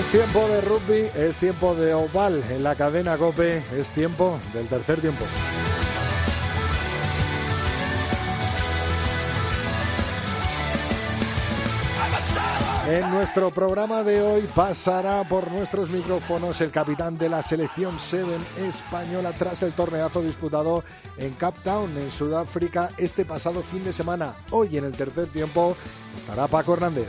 Es tiempo de rugby, es tiempo de oval en la cadena Cope, es tiempo del tercer tiempo. En nuestro programa de hoy pasará por nuestros micrófonos el capitán de la selección Seven española tras el torneazo disputado en Cape Town, en Sudáfrica, este pasado fin de semana. Hoy en el tercer tiempo estará Paco Hernández.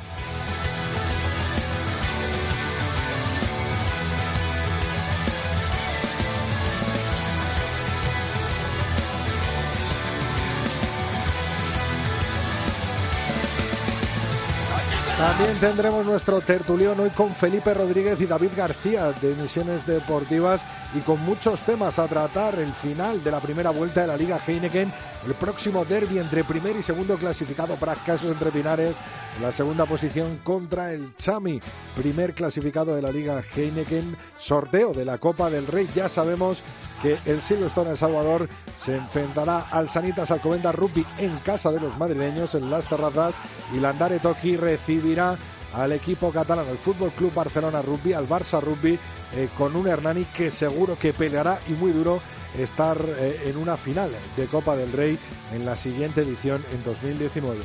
Tendremos nuestro tertulión hoy con Felipe Rodríguez y David García de Misiones Deportivas y con muchos temas a tratar. El final de la primera vuelta de la Liga Heineken, el próximo derby entre primer y segundo clasificado para casos entre Pinares, la segunda posición contra el Chami, primer clasificado de la Liga Heineken, sorteo de la Copa del Rey. Ya sabemos que el Silverstone El Salvador se enfrentará al Sanitas Alcobendas Rugby en casa de los madrileños en las terrazas y Landare Toki recibirá al equipo catalán, el Fútbol Club Barcelona Rugby, al Barça Rugby, eh, con un Hernani que seguro que peleará y muy duro estar eh, en una final de Copa del Rey en la siguiente edición en 2019.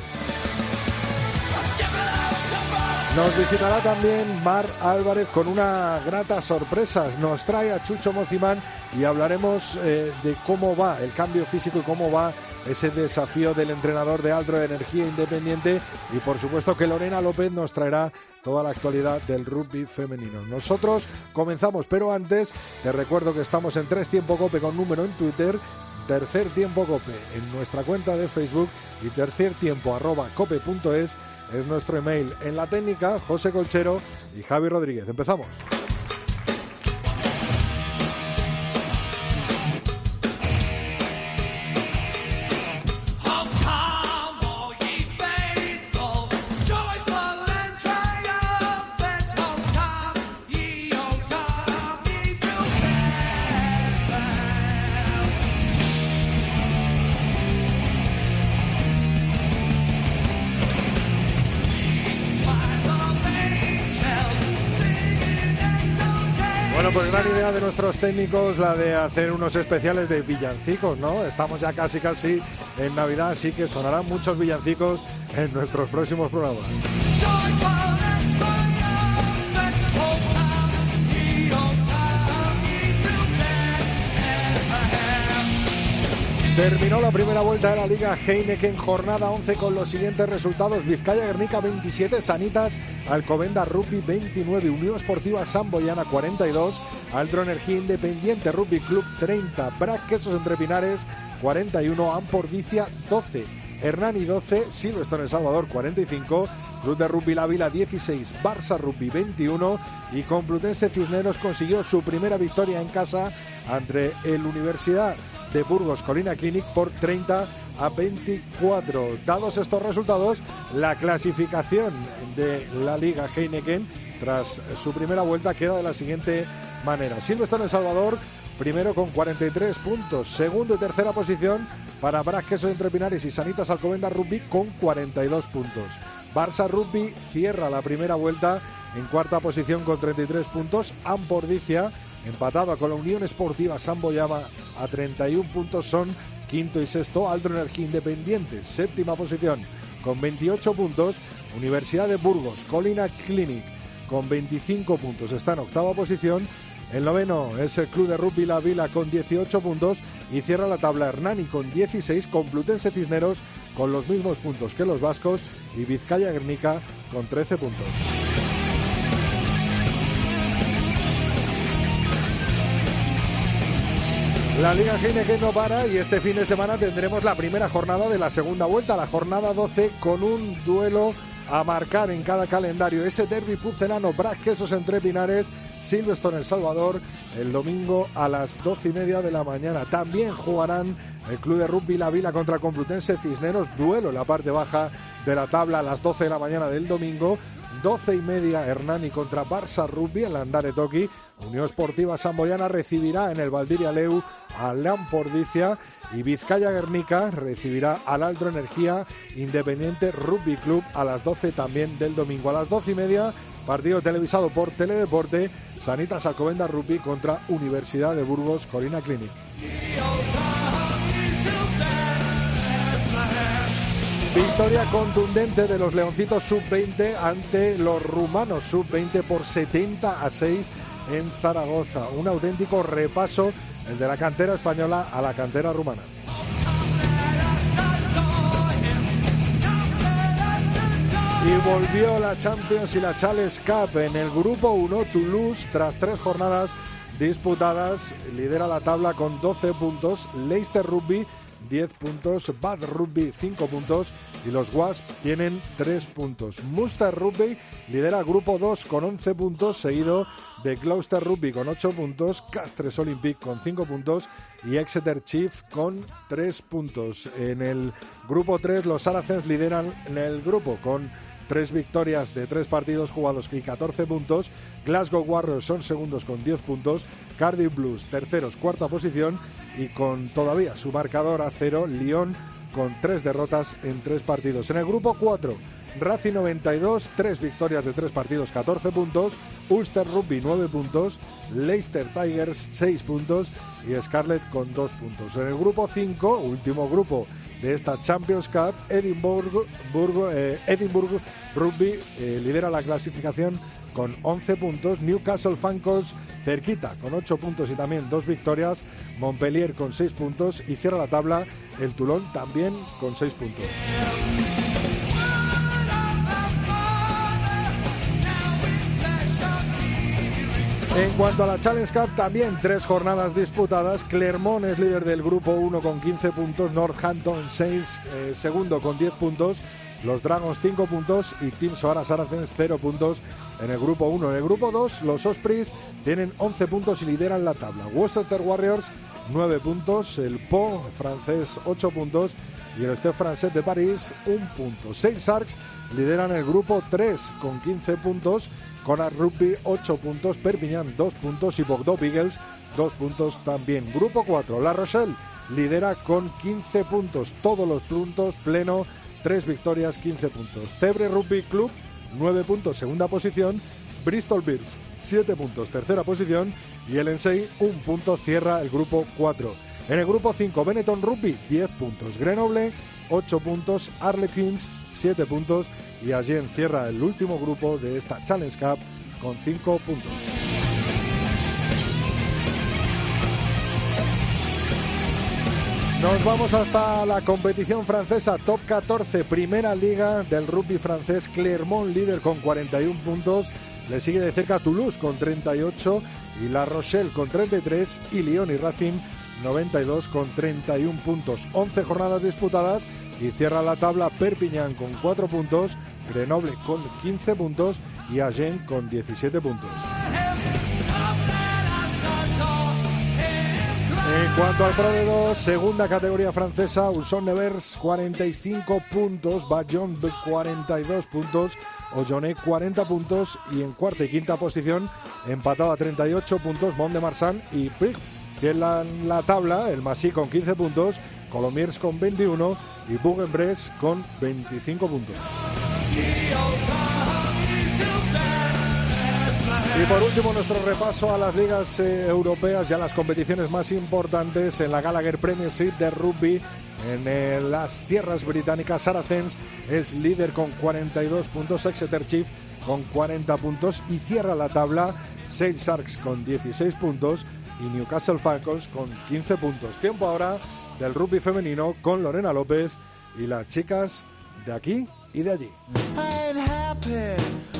Nos visitará también Mar Álvarez con una grata sorpresa. Nos trae a Chucho Mocimán y hablaremos eh, de cómo va el cambio físico y cómo va ese desafío del entrenador de Aldro de Energía Independiente y por supuesto que Lorena López nos traerá toda la actualidad del rugby femenino. Nosotros comenzamos, pero antes te recuerdo que estamos en Tres Tiempo Cope con número en Twitter, Tercer Tiempo Cope en nuestra cuenta de Facebook y tercer tiempo arroba cope.es es nuestro email. En la técnica, José Colchero y Javi Rodríguez. Empezamos. Nuestros técnicos la de hacer unos especiales de villancicos, ¿no? Estamos ya casi casi en Navidad, así que sonarán muchos villancicos en nuestros próximos programas. Terminó la primera vuelta de la Liga Heineken, jornada 11 con los siguientes resultados. Vizcaya Guernica 27, Sanitas, Alcobenda Rugby 29, Unión Esportiva Samboyana 42, Aldro Energía Independiente Rugby Club 30, Brac Quesos Entre Pinares 41, Ampordicia 12, Hernani 12, Silvestre El Salvador 45, Club de Rugby La Vila 16, Barça Rugby 21 y Complutense Cisneros consiguió su primera victoria en casa ante el Universidad de Burgos Colina Clinic por 30 a 24. Dados estos resultados, la clasificación de la Liga Heineken tras su primera vuelta queda de la siguiente manera. Silvestre El Salvador, primero con 43 puntos. Segundo y tercera posición para Brasqueso Entre Pinares y Sanitas Alcobenda Rugby con 42 puntos. Barça Rugby cierra la primera vuelta en cuarta posición con 33 puntos. Ampordicia empatado con la Unión Esportiva Samboyama a 31 puntos son quinto y sexto. Aldro Energía Independiente, séptima posición con 28 puntos. Universidad de Burgos, Colina Clinic con 25 puntos está en octava posición. El noveno es el Club de Rugby La Vila con 18 puntos y cierra la tabla Hernani con 16, Complutense Cisneros con los mismos puntos que los vascos y Vizcaya Guernica con 13 puntos. La Liga Heineken no para y este fin de semana tendremos la primera jornada de la segunda vuelta, la jornada 12, con un duelo a marcar en cada calendario ese derby pucelano Quesos entre Pinares, Silverstone El Salvador, el domingo a las doce y media de la mañana. También jugarán el Club de Rugby La Vila contra Complutense Cisneros, duelo en la parte baja de la tabla a las 12 de la mañana del domingo. 12 y media Hernani contra Barça Rugby en la Andare Toki. Unión Esportiva Samboyana recibirá en el Valdiria Leu a Lampordicia y Vizcaya Guernica recibirá al Aldro Energía Independiente Rugby Club a las 12 también del domingo. A las 12 y media, partido televisado por Teledeporte, Sanitas Alcobenda Rugby contra Universidad de Burgos Corina Clinic. Victoria contundente de los Leoncitos sub-20 ante los rumanos sub-20 por 70 a 6 en Zaragoza. Un auténtico repaso de la cantera española a la cantera rumana. Y volvió la Champions y la Challenge Cup en el grupo 1. Toulouse, tras tres jornadas disputadas, lidera la tabla con 12 puntos. Leicester Rugby 10 puntos, Bad Rugby 5 puntos y los Wasp tienen 3 puntos. Munster Rugby lidera grupo 2 con 11 puntos, seguido de Gloucester Rugby con 8 puntos, Castres Olympic con 5 puntos y Exeter Chief con 3 puntos. En el grupo 3 los Saracens lideran en el grupo con tres victorias de tres partidos jugados y 14 puntos. Glasgow Warriors son segundos con 10 puntos. Cardiff Blues terceros, cuarta posición y con todavía su marcador a cero, Lyon con tres derrotas en tres partidos. En el grupo 4, Racing 92, tres victorias de tres partidos, 14 puntos. Ulster Rugby 9 puntos. Leicester Tigers 6 puntos. Y Scarlett con 2 puntos. En el grupo 5, último grupo de esta Champions Cup, Edinburgh, eh, Rugby eh, lidera la clasificación con 11 puntos, Newcastle Falcons cerquita con 8 puntos y también dos victorias, Montpellier con 6 puntos y cierra la tabla el Toulon también con 6 puntos. En cuanto a la Challenge Cup, también tres jornadas disputadas. Clermont es líder del grupo 1 con 15 puntos, Northampton Saints eh, segundo con 10 puntos, los Dragons 5 puntos y Team Soara Saracens 0 puntos en el grupo 1. En el grupo 2, los Ospreys tienen 11 puntos y lideran la tabla. Worcester Warriors 9 puntos, el Po francés 8 puntos y el Stade Francés de París 1 punto. Seis Sharks lideran el grupo 3 con 15 puntos Connor Rugby 8 puntos, Perpignan 2 puntos y Bordeaux Beagles 2 puntos también. Grupo 4, La Rochelle lidera con 15 puntos, todos los puntos, pleno, 3 victorias, 15 puntos. Cebre Rugby Club 9 puntos, segunda posición. Bristol Bears 7 puntos, tercera posición. Y el Ensei 1 punto, cierra el grupo 4. En el grupo 5, Benetton Rugby 10 puntos, Grenoble 8 puntos, Arlequins 7 puntos y allí encierra el último grupo de esta Challenge Cup con 5 puntos. Nos vamos hasta la competición francesa Top 14, primera liga del rugby francés. Clermont líder con 41 puntos. Le sigue de cerca Toulouse con 38 y La Rochelle con 33 y Lyon y Racing 92 con 31 puntos. 11 jornadas disputadas y cierra la tabla Perpignan con 4 puntos, Grenoble con 15 puntos y Agen con 17 puntos. En cuanto al Pro de 2, segunda categoría francesa, Ulson Nevers 45 puntos, Bayon 42 puntos, Ojoné 40 puntos y en cuarta y quinta posición empatado a 38 puntos Mont de Marsan y Pig. En la, la tabla, el Masí con 15 puntos, Colomiers con 21 y Bourg-en-Bresse con 25 puntos. Y por último, nuestro repaso a las ligas eh, europeas, ya las competiciones más importantes en la Gallagher Premiership de rugby en eh, las tierras británicas. Saracens es líder con 42 puntos, Exeter Chief con 40 puntos y cierra la tabla Sale Sharks con 16 puntos y Newcastle Falcons con 15 puntos. Tiempo ahora del rugby femenino con Lorena López y las chicas de aquí y de allí. I ain't happy.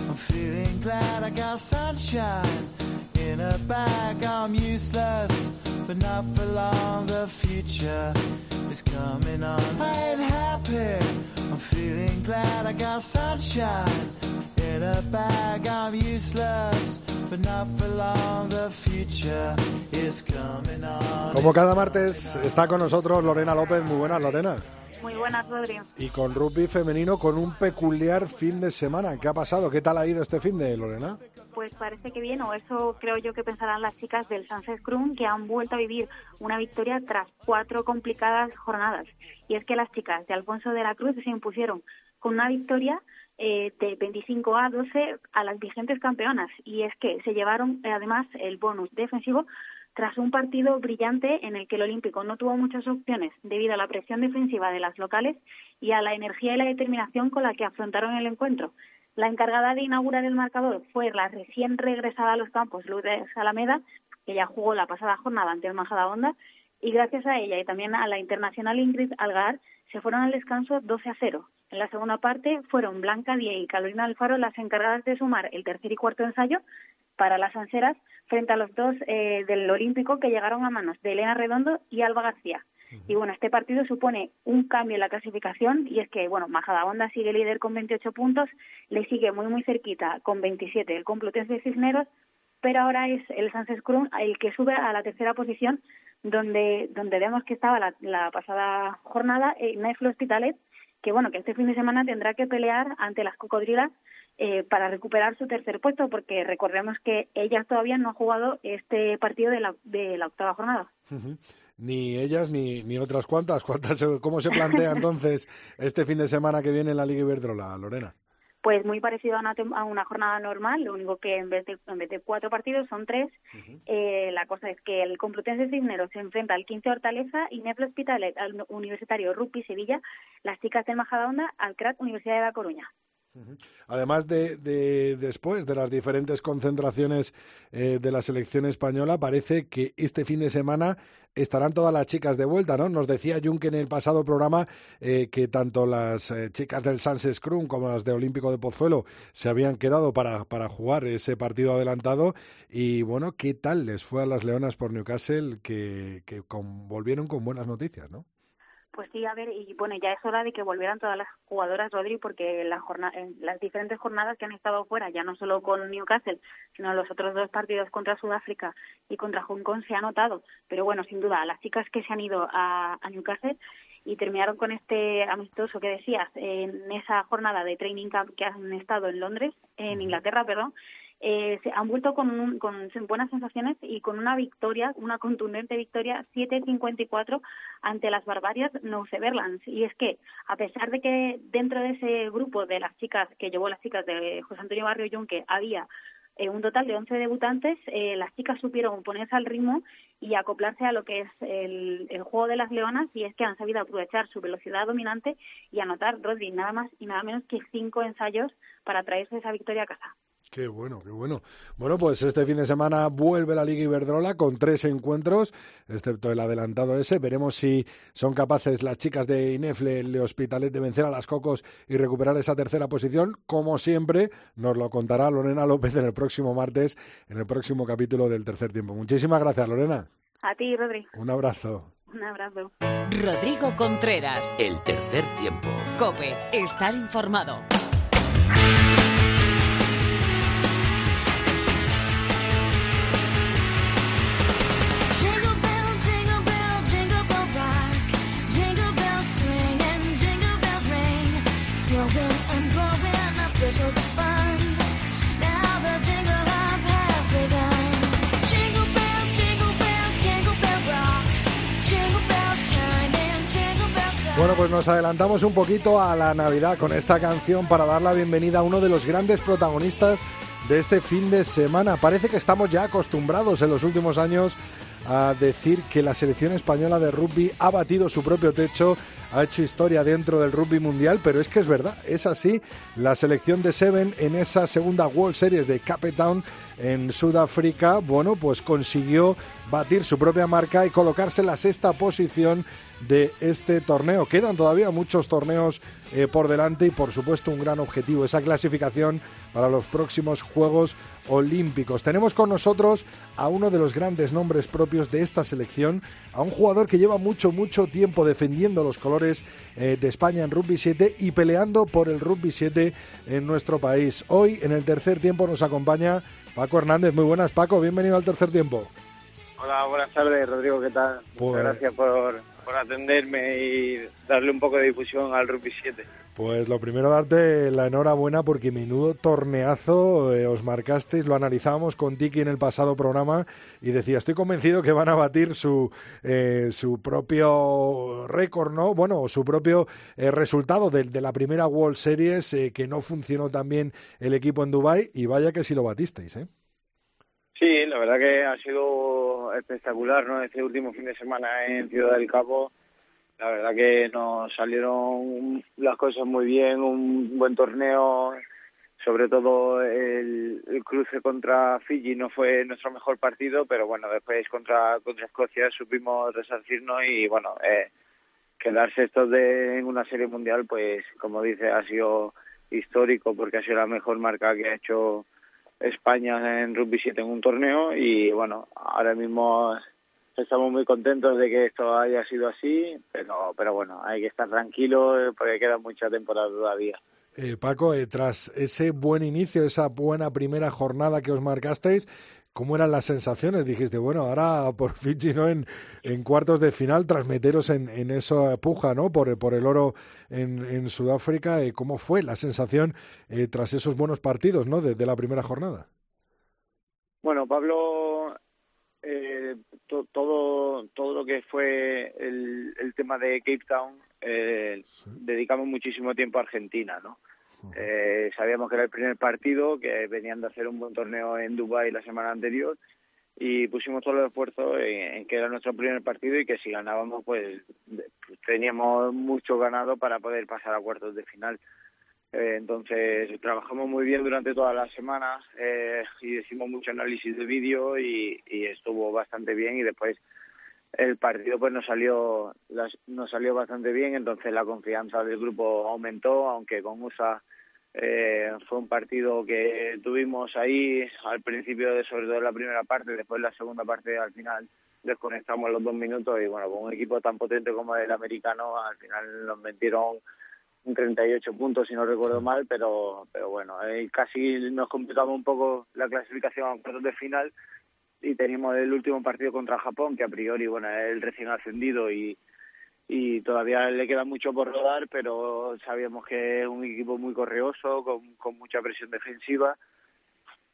I'm feeling glad I got sunshine. In a bag, I'm useless, but not for long. The future is coming on. I ain't happy, I'm feeling glad I got sunshine. In a bag, I'm useless, but not for long. The future is coming on. Como cada martes está con nosotros Lorena López. Muy buenas, Lorena. Muy buenas, Rodri. Y con rugby femenino con un peculiar fin de semana. ¿Qué ha pasado? ¿Qué tal ha ido este fin de Lorena? Pues parece que bien, o eso creo yo que pensarán las chicas del Sunset Scrum, que han vuelto a vivir una victoria tras cuatro complicadas jornadas. Y es que las chicas de Alfonso de la Cruz se impusieron con una victoria eh, de 25 a 12 a las vigentes campeonas. Y es que se llevaron eh, además el bonus defensivo tras un partido brillante en el que el Olímpico no tuvo muchas opciones debido a la presión defensiva de las locales y a la energía y la determinación con la que afrontaron el encuentro. La encargada de inaugurar el marcador fue la recién regresada a los campos, Lourdes Alameda, que ya jugó la pasada jornada ante el Majadahonda, y gracias a ella y también a la internacional Ingrid Algar, se fueron al descanso 12 a 0. En la segunda parte fueron Blanca Die y Carolina Alfaro las encargadas de sumar el tercer y cuarto ensayo para las anseras frente a los dos eh, del Olímpico que llegaron a manos de Elena Redondo y Alba García. Y bueno, este partido supone un cambio en la clasificación y es que, bueno, Majadahonda sigue líder con 28 puntos, le sigue muy muy cerquita con 27 el Complutense de Cisneros, pero ahora es el Sánchez Cruz el que sube a la tercera posición donde donde vemos que estaba la, la pasada jornada Neflo Hospitalet, que bueno, que este fin de semana tendrá que pelear ante las cocodrilas eh, para recuperar su tercer puesto, porque recordemos que ellas todavía no han jugado este partido de la, de la octava jornada. Ni ellas ni, ni otras cuantas. ¿Cuántas. ¿Cómo se plantea entonces este fin de semana que viene en la Liga Iberdrola, Lorena? Pues muy parecido a una, a una jornada normal, lo único que en vez de, en vez de cuatro partidos son tres. eh, la cosa es que el Complutense Cisneros se enfrenta al 15 Hortaleza y Neflo Hospitalet al Universitario Rugby Sevilla, las chicas del Majadahonda al CRAT Universidad de La Coruña. Además de, de, después de las diferentes concentraciones eh, de la selección española, parece que este fin de semana estarán todas las chicas de vuelta, ¿no? Nos decía Junque en el pasado programa eh, que tanto las eh, chicas del Sans Scrum como las de Olímpico de Pozuelo se habían quedado para, para jugar ese partido adelantado. Y bueno, ¿qué tal les fue a las Leonas por Newcastle que, que con, volvieron con buenas noticias, ¿no? Pues sí, a ver, y bueno, ya es hora de que volvieran todas las jugadoras, Rodri, porque la jornada, en las diferentes jornadas que han estado fuera, ya no solo con Newcastle, sino los otros dos partidos contra Sudáfrica y contra Hong Kong se ha notado. Pero bueno, sin duda, las chicas que se han ido a, a Newcastle y terminaron con este amistoso que decías en esa jornada de training camp que han estado en Londres, en Inglaterra, perdón, eh, se han vuelto con, un, con buenas sensaciones y con una victoria, una contundente victoria 7-54 ante las barbarias Neuseberlands. Y es que, a pesar de que dentro de ese grupo de las chicas que llevó las chicas de José Antonio Barrio Junque había eh, un total de 11 debutantes, eh, las chicas supieron ponerse al ritmo y acoplarse a lo que es el, el, juego de las leonas y es que han sabido aprovechar su velocidad dominante y anotar, Rodri, nada más y nada menos que cinco ensayos para traerse esa victoria a casa. Qué bueno, qué bueno. Bueno, pues este fin de semana vuelve la Liga Iberdrola con tres encuentros, excepto el adelantado ese. Veremos si son capaces las chicas de Inefle, el Hospitalet, de vencer a las Cocos y recuperar esa tercera posición. Como siempre, nos lo contará Lorena López en el próximo martes, en el próximo capítulo del tercer tiempo. Muchísimas gracias, Lorena. A ti, Rodri. Un abrazo. Un abrazo. Rodrigo Contreras. El tercer tiempo. Cope, estar informado. Bueno, pues nos adelantamos un poquito a la Navidad con esta canción para dar la bienvenida a uno de los grandes protagonistas de este fin de semana. Parece que estamos ya acostumbrados en los últimos años a decir que la selección española de rugby ha batido su propio techo, ha hecho historia dentro del rugby mundial, pero es que es verdad, es así. La selección de Seven en esa segunda World Series de Cape Town en Sudáfrica, bueno, pues consiguió batir su propia marca y colocarse en la sexta posición de este torneo. Quedan todavía muchos torneos eh, por delante y por supuesto un gran objetivo, esa clasificación para los próximos Juegos Olímpicos. Tenemos con nosotros a uno de los grandes nombres propios de esta selección, a un jugador que lleva mucho, mucho tiempo defendiendo los colores eh, de España en Rugby 7 y peleando por el Rugby 7 en nuestro país. Hoy, en el tercer tiempo, nos acompaña Paco Hernández. Muy buenas, Paco. Bienvenido al tercer tiempo. Hola, buenas tardes, Rodrigo. ¿Qué tal? Muchas Pues- gracias por, por atenderme y darle un poco de difusión al Rugby 7. Pues lo primero darte la enhorabuena porque menudo torneazo eh, os marcasteis, lo analizábamos con Tiki en el pasado programa y decía, estoy convencido que van a batir su, eh, su propio récord, ¿no? Bueno, su propio eh, resultado de, de la primera World Series eh, que no funcionó tan bien el equipo en Dubai y vaya que si lo batisteis, ¿eh? Sí, la verdad que ha sido espectacular, ¿no? Este último fin de semana en Ciudad del Cabo, la verdad que nos salieron las cosas muy bien, un buen torneo, sobre todo el, cruce contra Fiji no fue nuestro mejor partido, pero bueno, después contra contra Escocia supimos resarcirnos y bueno, eh, quedar sextos de, en una serie mundial, pues como dice, ha sido histórico porque ha sido la mejor marca que ha hecho España en rugby 7 en un torneo y bueno, ahora mismo estamos muy contentos de que esto haya sido así, pero pero bueno, hay que estar tranquilo porque queda mucha temporada todavía. Eh, Paco, eh, tras ese buen inicio, esa buena primera jornada que os marcasteis, ¿cómo eran las sensaciones? Dijiste, bueno, ahora por Fiji, ¿no? En, en cuartos de final, tras meteros en, en esa puja, ¿no? Por, por el oro en, en Sudáfrica, eh, ¿cómo fue la sensación eh, tras esos buenos partidos, ¿no? De, de la primera jornada. Bueno, Pablo, eh, to- todo todo lo que fue el, el tema de Cape Town, eh, dedicamos muchísimo tiempo a Argentina, ¿no? Eh, sabíamos que era el primer partido, que venían de hacer un buen torneo en Dubái la semana anterior y pusimos todos los esfuerzos en, en que era nuestro primer partido y que si ganábamos pues pues, teníamos mucho ganado para poder pasar a cuartos de final. Eh, entonces trabajamos muy bien durante todas las semanas eh, y hicimos mucho análisis de vídeo y, y estuvo bastante bien y después el partido pues nos salió nos salió bastante bien entonces la confianza del grupo aumentó aunque con USA eh, fue un partido que tuvimos ahí al principio de sobre todo la primera parte después la segunda parte al final desconectamos los dos minutos y bueno con un equipo tan potente como el americano al final nos metieron un 38 puntos si no recuerdo mal pero pero bueno eh, casi nos complicaba un poco la clasificación a cuartos de final y teníamos el último partido contra Japón que a priori bueno es el recién ascendido y y todavía le queda mucho por rodar pero sabíamos que es un equipo muy correoso con, con mucha presión defensiva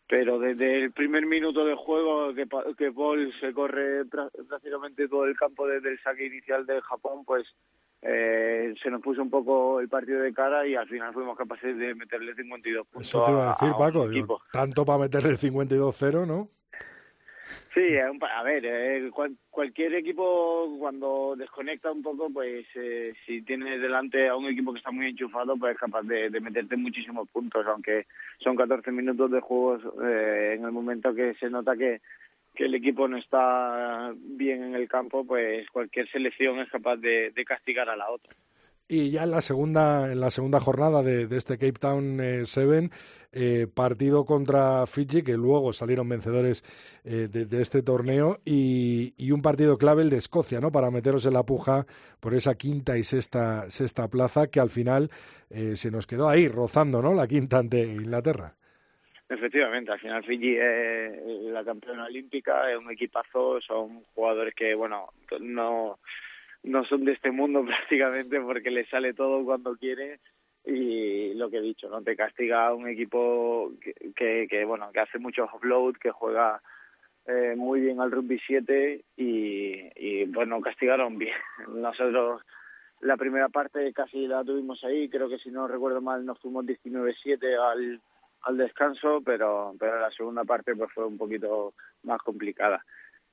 pero desde el primer minuto de juego que, Pa- que Paul se corre prá- prácticamente todo el campo desde el saque inicial de Japón pues eh, se nos puso un poco el partido de cara y al final fuimos capaces de meterle 52 puntos Eso te iba a decir, Paco. digo, tanto para meterle el 52-0, ¿no? Sí, a ver, eh, cual- cualquier equipo cuando desconecta un poco, pues eh, si tiene delante a un equipo que está muy enchufado, pues es capaz de, meterte muchísimos puntos, aunque son 14 minutos de juego eh, en el momento que se nota que, que el equipo no está bien en el campo, pues cualquier selección es capaz de castigar a la otra. Y ya en la segunda, en la segunda jornada de, de este Cape Town eh, Seven, eh, partido contra Fiji, que luego salieron vencedores eh, de, este torneo, y, y un partido clave el de Escocia, ¿no? Para meteros en la puja por esa quinta y sexta, sexta plaza, que al final eh, se nos quedó ahí, rozando, ¿no? La quinta ante Inglaterra. Efectivamente, al final Fiji es la campeona olímpica, es un equipazo, son jugadores que, bueno, no, no son de este mundo prácticamente porque les sale todo cuando quiere y lo que he dicho, no te castiga un equipo que, que, bueno, que hace mucho offload, que juega eh, muy bien al rugby 7 y, y bueno, castigaron bien. Nosotros la primera parte casi la tuvimos ahí, creo que si no recuerdo mal nos fuimos 19-7 al al descanso, pero pero la segunda parte pues fue un poquito más complicada.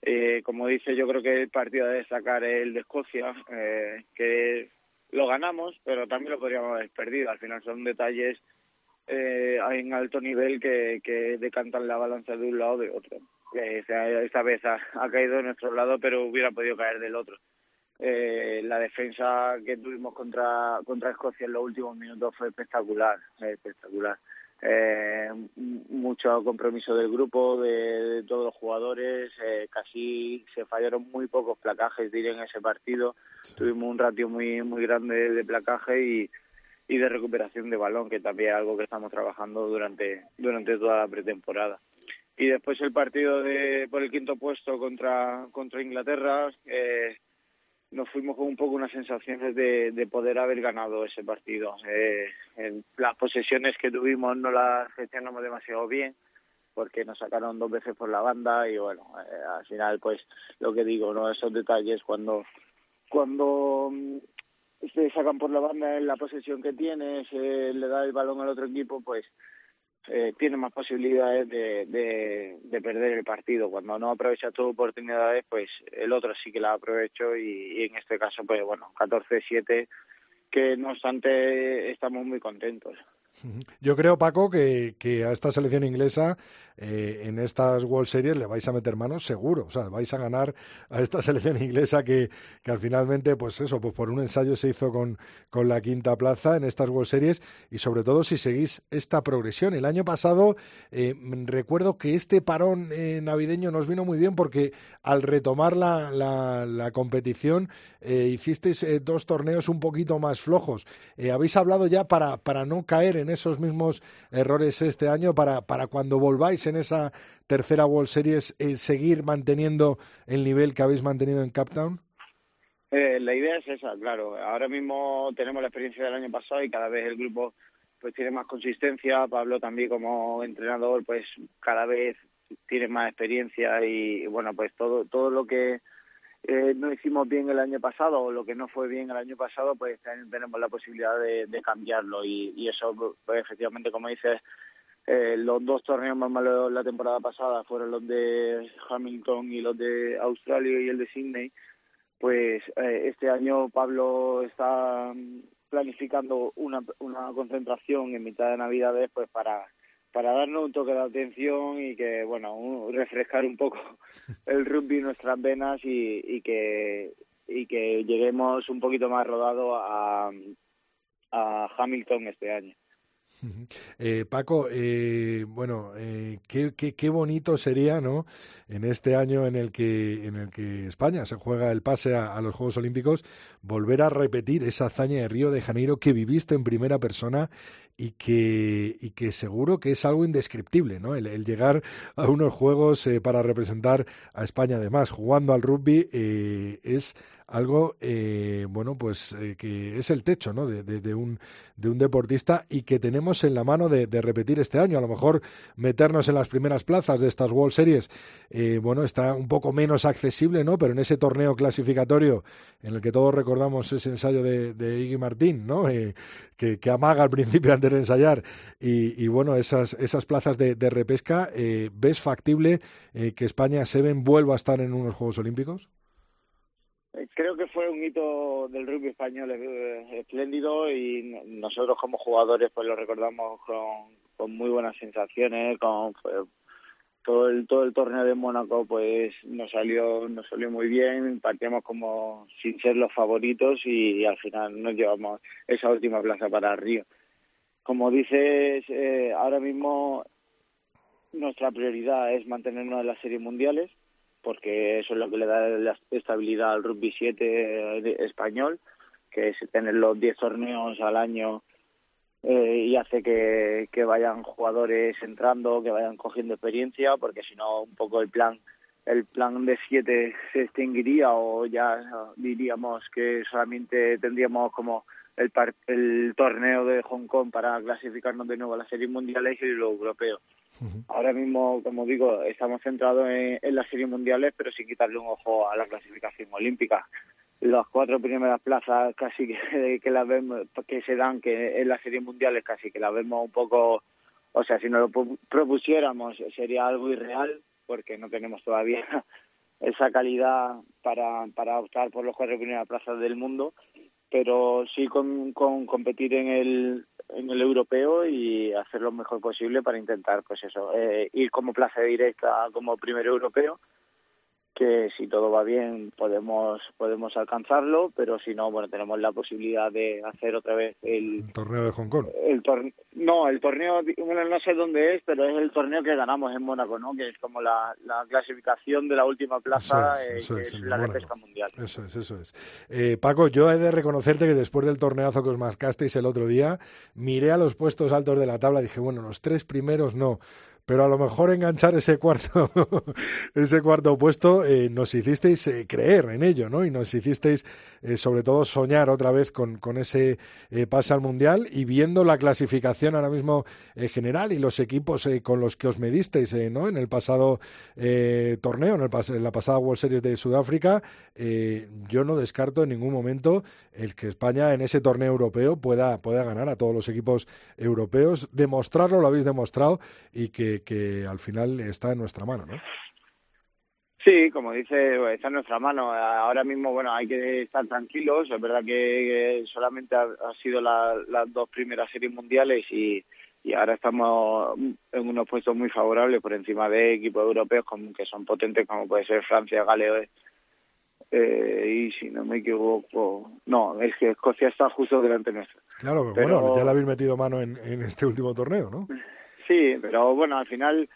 Eh, como dice, yo creo que el partido a destacar es el de Escocia, eh, que lo ganamos, pero también lo podríamos haber perdido. Al final son detalles eh, en alto nivel que, decantan la balanza de un lado o de otro. Eh, esta vez ha, caído de nuestro lado, pero hubiera podido caer del otro. Eh, la defensa que tuvimos contra contra Escocia en los últimos minutos fue espectacular, espectacular. Eh, mucho compromiso del grupo, de, todos los jugadores, eh, casi se fallaron muy pocos placajes, diré, en ese partido. Tuvimos un ratio muy muy grande de placaje y, y de recuperación de balón, que también es algo que estamos trabajando durante, durante toda la pretemporada. Y después el partido de, por el quinto puesto contra, contra Inglaterra, eh, nos fuimos con un poco unas sensaciones de, de poder haber ganado ese partido. Eh, en las posesiones que tuvimos no las gestionamos demasiado bien porque nos sacaron dos veces por la banda y bueno, eh, al final pues lo que digo, no esos detalles cuando cuando mm, se sacan por la banda en la posesión que tienes, eh, le da el balón al otro equipo, pues eh, tiene más posibilidades de, de, de, perder el partido. Cuando no aprovecha tus oportunidades, pues el otro sí que la aprovecho y, y en este caso, pues bueno, 14-7, que no obstante estamos muy contentos. Yo creo, Paco, que, que a esta selección inglesa eh, en estas World Series le vais a meter manos seguro. O sea, vais a ganar a esta selección inglesa que, que al finalmente, pues eso, pues por un ensayo se hizo con, con la quinta plaza en estas World Series y sobre todo si seguís esta progresión. El año pasado eh, recuerdo que este parón eh, navideño nos vino muy bien porque al retomar la, la, la competición hicisteis dos torneos un poquito más flojos. ¿Habéis hablado ya para, para no caer en esos mismos errores este año, para, para cuando volváis en esa tercera World Series, eh, seguir manteniendo el nivel que habéis mantenido en Captown? Eh, la idea es esa, claro. Ahora mismo tenemos la experiencia del año pasado y cada vez el grupo pues tiene más consistencia. Pablo también como entrenador pues cada vez tiene más experiencia y bueno pues todo todo lo que eh, no hicimos bien el año pasado o lo que no fue bien el año pasado pues tenemos la posibilidad de, de cambiarlo. Y, y eso pues efectivamente como dices eh, los dos torneos más malos la temporada pasada fueron los de Hamilton y los de Australia y el de Sydney. Pues eh, este año Pablo está planificando una, una concentración en mitad de Navidades pues para para darnos un toque de atención y que bueno un, refrescar un poco el rugby en nuestras venas y, y que y que lleguemos un poquito más rodado a, a Hamilton este año. Eh, Paco, eh, bueno, eh, qué, qué, qué, bonito sería, ¿no? En este año en el que en el que España se juega el pase a, a, los Juegos Olímpicos, volver a repetir esa hazaña de Río de Janeiro que viviste en primera persona y que y que seguro que es algo indescriptible, ¿no? El, llegar a unos Juegos eh, para representar a España, además jugando al rugby eh, es algo eh, bueno pues eh, que es el techo ¿no? de, de, un, de un deportista y que tenemos en la mano de, de, repetir este año a lo mejor meternos en las primeras plazas de estas World Series eh, bueno está un poco menos accesible no pero en ese torneo clasificatorio en el que todos recordamos ese ensayo de, Iggy Martín no que, que, amaga al principio antes ensayar y, bueno esas esas plazas de, de repesca eh, ves factible eh, que España Seven vuelva a estar en unos Juegos Olímpicos Creo que fue un hito del rugby español espléndido y nosotros como jugadores pues lo recordamos con, con muy buenas sensaciones, con pues, todo el todo el torneo de Mónaco pues nos salió nos salió muy bien, partíamos como sin ser los favoritos y, y al final nos llevamos esa última plaza para Río. Como dices, eh, ahora mismo nuestra prioridad es mantenernos en las series mundiales porque eso es lo que le da la estabilidad al rugby 7 español, que es tener los 10 torneos al año eh, y hace que, que vayan jugadores entrando, que vayan cogiendo experiencia, porque si no un poco el plan el plan de 7 se extinguiría o ya diríamos que solamente tendríamos como el, par el torneo de Hong Kong para clasificarnos de nuevo a las series mundiales y los europeos. Uh -huh. Ahora mismo, como digo, estamos centrados en, en las series mundiales, pero sin quitarle un ojo a la clasificación olímpica. Las cuatro primeras plazas casi que, que las vemos, que se dan que en las series mundiales casi que las vemos un poco, o sea, si nos lo propusiéramos sería algo irreal porque no tenemos todavía esa calidad para, para optar por las cuatro primeras plazas del mundo pero sí con, con competir en el en el europeo y hacer lo mejor posible para intentar pues eso eh, ir como plaza directa como primer europeo que si todo va bien podemos podemos alcanzarlo, pero si no, bueno, tenemos la posibilidad de hacer otra vez el, torneo de Hong Kong. El no, el torneo, bueno, no sé dónde es, pero es el torneo que ganamos en Mónaco, ¿no? Que es como la, la clasificación de la última plaza, eh, es, es, la de pesca mundial. Eso es, eso es. Eh, Paco, yo he de reconocerte que después del torneazo que os marcasteis el otro día, miré a los puestos altos de la tabla y dije, bueno, los tres primeros no pero a lo mejor enganchar ese cuarto, ese cuarto puesto, eh, nos hicisteis eh, creer en ello, ¿no? Y nos hicisteis, eh, sobre todo, soñar otra vez con, con ese pase al Mundial y viendo la clasificación ahora mismo general y los equipos con los que os medisteis, ¿no? En el pasado torneo, en, el en, la pasada World Series de Sudáfrica, yo no descarto en ningún momento el que España en ese torneo europeo pueda, pueda ganar a todos los equipos europeos. Demostrarlo, lo habéis demostrado y que que, al final está en nuestra mano, ¿no? Sí, como dice, está en nuestra mano. Ahora mismo, bueno, hay que estar tranquilos. Es verdad que solamente ha, sido las dos primeras series mundiales y, y ahora estamos en unos puestos muy favorables por encima de equipos europeos como, que son potentes como puede ser Francia, Gales eh, y si no me equivoco, no, es que Escocia está justo delante nuestro. Claro, pero, bueno, ya le habéis metido mano en, en este último torneo, ¿no? Sí, pero bueno, al final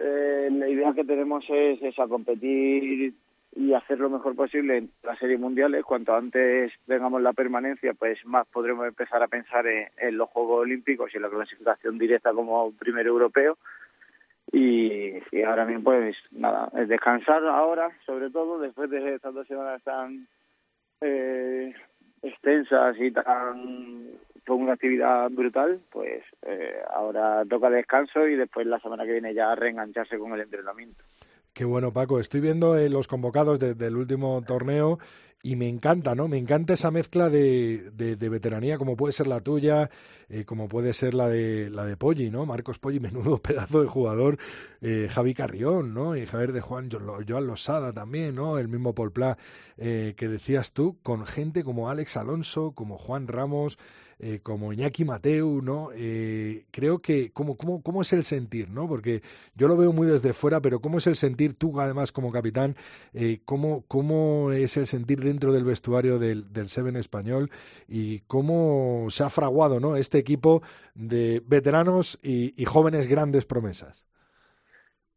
eh, la idea que tenemos es esa, competir y hacer lo mejor posible en las series mundiales. Cuanto antes tengamos la permanencia, pues más podremos empezar a pensar en, los Juegos Olímpicos y en la clasificación directa como primer europeo. Y, ahora mismo, pues nada, es descansar ahora, sobre todo, después de estas dos semanas tan eh, extensas y tan fue una actividad brutal, pues eh, ahora toca descanso y después la semana que viene ya reengancharse con el entrenamiento. Qué bueno, Paco. Estoy viendo eh, los convocados del último torneo y me encanta, ¿no? Me encanta esa mezcla de, de, veteranía, como puede ser la tuya, eh, como puede ser la de la de Poggi, ¿no? Marcos Poggi, menudo pedazo de jugador, eh, Javi Carrión, ¿no? Y Javier de Juan, Joan Losada también, ¿no? El mismo Paul que decías tú, con gente como Alex Alonso, como Juan Ramos, eh, como Iñaki Mateu, ¿no? Eh, creo que, ¿cómo, cómo, ¿cómo es el sentir, no? Porque yo lo veo muy desde fuera, pero ¿cómo es el sentir tú, además, como capitán? Eh, ¿cómo, ¿Cómo es el sentir dentro del vestuario del, del Seven español? Y cómo se ha fraguado, ¿no? Este equipo de veteranos y, jóvenes grandes promesas.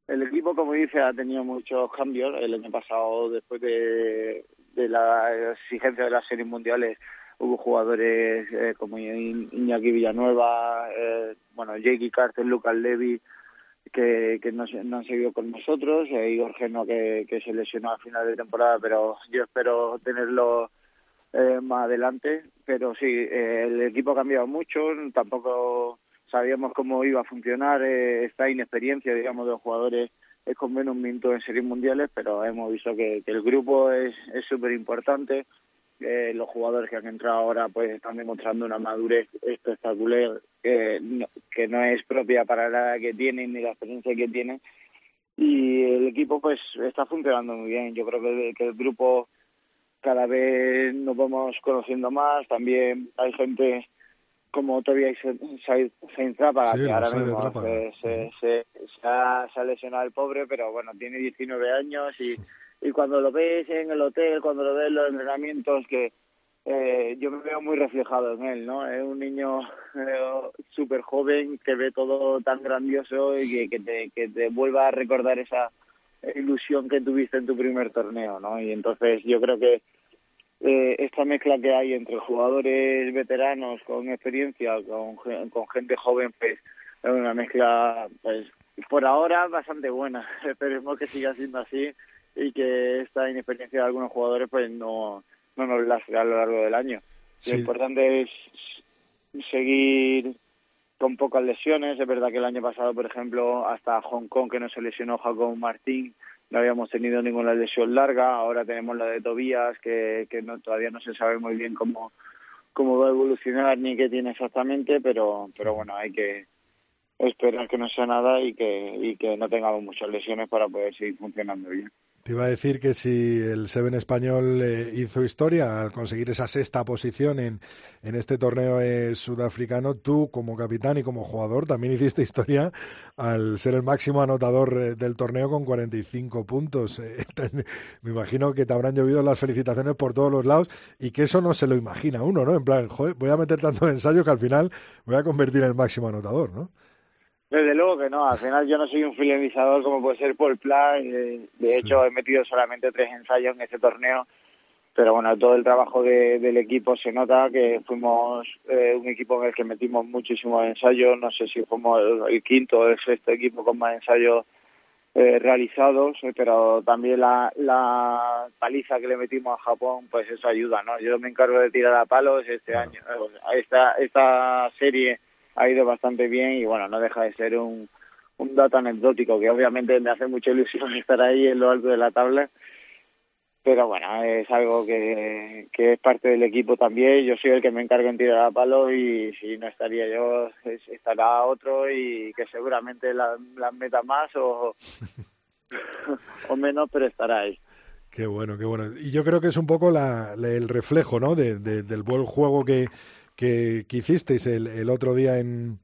El equipo, como dice, ha tenido muchos cambios. El año pasado, después de, de la exigencia de las series mundiales, hubo jugadores eh, como Iñaki Villanueva, eh, bueno, Jakey Carter, Lucas Levy, que, que no, no, han seguido con nosotros, eh, Igor Geno que, que se lesionó a final de temporada, pero yo espero tenerlo eh, más adelante. Pero sí, eh, el equipo ha cambiado mucho, tampoco sabíamos cómo iba a funcionar eh, esta inexperiencia, digamos, de los jugadores es con menos minutos en series mundiales, pero hemos visto que, que el grupo es súper importante eh, los jugadores que han entrado ahora pues están demostrando una madurez espectacular que no, que no es propia para la edad que tienen ni la experiencia que tienen. Y el equipo pues está funcionando muy bien. Yo creo que el grupo cada vez nos vamos conociendo más. También hay gente como todavía Sainz para que ahora mismo se, se, se, se, ha, se ha lesionado el pobre pero bueno tiene 19 años y y cuando lo ves en el hotel, cuando lo ves en los entrenamientos, que eh, yo me veo muy reflejado en él, ¿no? Es un niño eh, súper joven que ve todo tan grandioso y que, que, te, que te vuelva a recordar esa ilusión que tuviste en tu primer torneo, ¿no? Y entonces yo creo que eh, esta mezcla que hay entre jugadores veteranos con experiencia, con, con gente joven, pues es una mezcla, pues por ahora bastante buena. Esperemos que siga siendo así y que esta inexperiencia de algunos jugadores pues no, no nos lastre a lo largo del año. Lo importante es seguir con pocas lesiones. Es verdad que el año pasado, por ejemplo, hasta Hong Kong, que no se lesionó Jacob Martín, no habíamos tenido ninguna lesión larga. Ahora tenemos la de Tobías, que, que no, todavía no se sabe muy bien cómo, cómo va a evolucionar ni qué tiene exactamente, pero, pero bueno, hay que esperar que no sea nada y que, y que no tengamos muchas lesiones para poder seguir funcionando bien. Te iba a decir que si el Seven español eh, hizo historia al conseguir esa sexta posición en, en este torneo eh, sudafricano, tú como capitán y como jugador también hiciste historia al ser el máximo anotador eh, del torneo con 45 puntos. me imagino que te habrán llovido las felicitaciones por todos los lados y que eso no se lo imagina uno, ¿no? En plan, joder, voy a meter tanto ensayo que al final voy a convertir en el máximo anotador, ¿no? Desde luego que no, al final yo no soy un finalizador como puede ser Paul Pla, de hecho he metido solamente tres ensayos en este torneo, pero bueno, todo el trabajo del equipo se nota que fuimos eh, un equipo en el que metimos muchísimos ensayos, no sé si fuimos el, quinto o el sexto equipo con más ensayos eh, realizados, eh, pero también la, la paliza que le metimos a Japón, pues eso ayuda, ¿no? Yo me encargo de tirar a palos este año, esta, esta serie ha ido bastante bien y bueno, no deja de ser un, un dato anecdótico que obviamente me hace mucha ilusión estar ahí en lo alto de la tabla pero bueno, es algo que, que es parte del equipo también. Yo soy el que me encargo en tirar a palo y si no estaría yo, estará otro y que seguramente la, la meta más o, o menos, pero estará ahí. Qué bueno, qué bueno. Y yo creo que es un poco la, el reflejo ¿no? De, del buen juego que, que, que hicisteis el, el otro día en,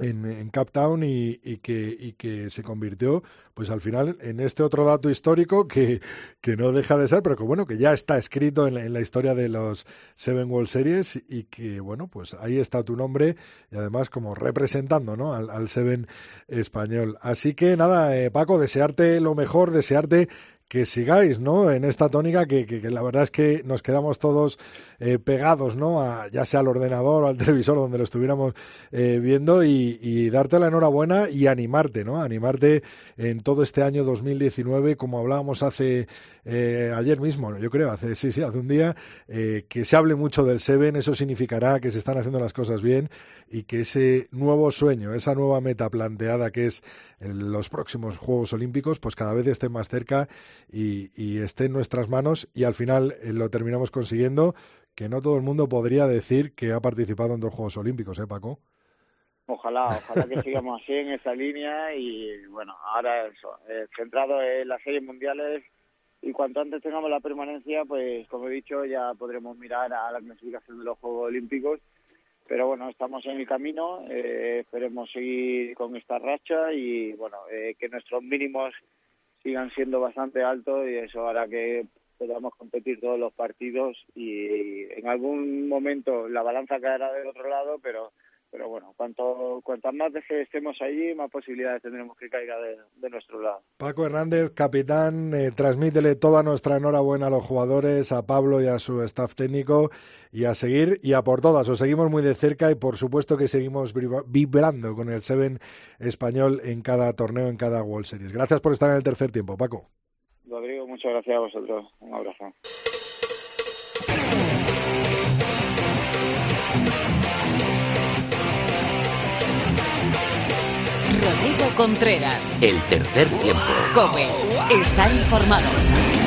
en, en Captown y, y, que, y que se convirtió, pues al final, en este otro dato histórico que, que no deja de ser, pero que bueno, que ya está escrito en la, en la, historia de los Seven World Series y que bueno, pues ahí está tu nombre y además como representando ¿no? al, al Seven español. Así que nada, eh, Paco, desearte lo mejor, desearte que sigáis, ¿no? En esta tónica que, que, la verdad es que nos quedamos todos eh, pegados, ¿no? A, ya sea al ordenador o al televisor donde lo estuviéramos eh, viendo y, y, darte la enhorabuena y animarte, ¿no? Animarte en todo este año 2019, como hablábamos hace eh, ayer mismo, yo creo, hace sí, sí, hace un día, eh, que se hable mucho del Seven, eso significará que se están haciendo las cosas bien y que ese nuevo sueño, esa nueva meta planteada que es los próximos Juegos Olímpicos, pues cada vez esté más cerca y, y esté en nuestras manos y al final eh, lo terminamos consiguiendo, que no todo el mundo podría decir que ha participado en dos Juegos Olímpicos, ¿eh, Paco? Ojalá, ojalá que sigamos así en esa línea y bueno, ahora eso, eh, centrado en las series mundiales y cuanto antes tengamos la permanencia, pues como he dicho, ya podremos mirar a la clasificación de los Juegos Olímpicos. Pero bueno, estamos en el camino, eh, esperemos seguir con esta racha y bueno, eh, que nuestros mínimos sigan siendo bastante altos y eso hará que podamos competir todos los partidos y en algún momento la balanza caerá del otro lado, pero pero bueno, cuanto cuantas más veces estemos allí, más posibilidades tendremos que caiga de, de nuestro lado. Paco Hernández, capitán, eh, transmítele toda nuestra enhorabuena a los jugadores, a Pablo y a su staff técnico, y a seguir y a por todas. Os seguimos muy de cerca y por supuesto que seguimos vibrando con el Seven español en cada torneo, en cada World Series. Gracias por estar en el tercer tiempo, Paco. Rodrigo, muchas gracias a vosotros. Un abrazo. Rodrigo Contreras. El tercer tiempo. Come. Estar informados.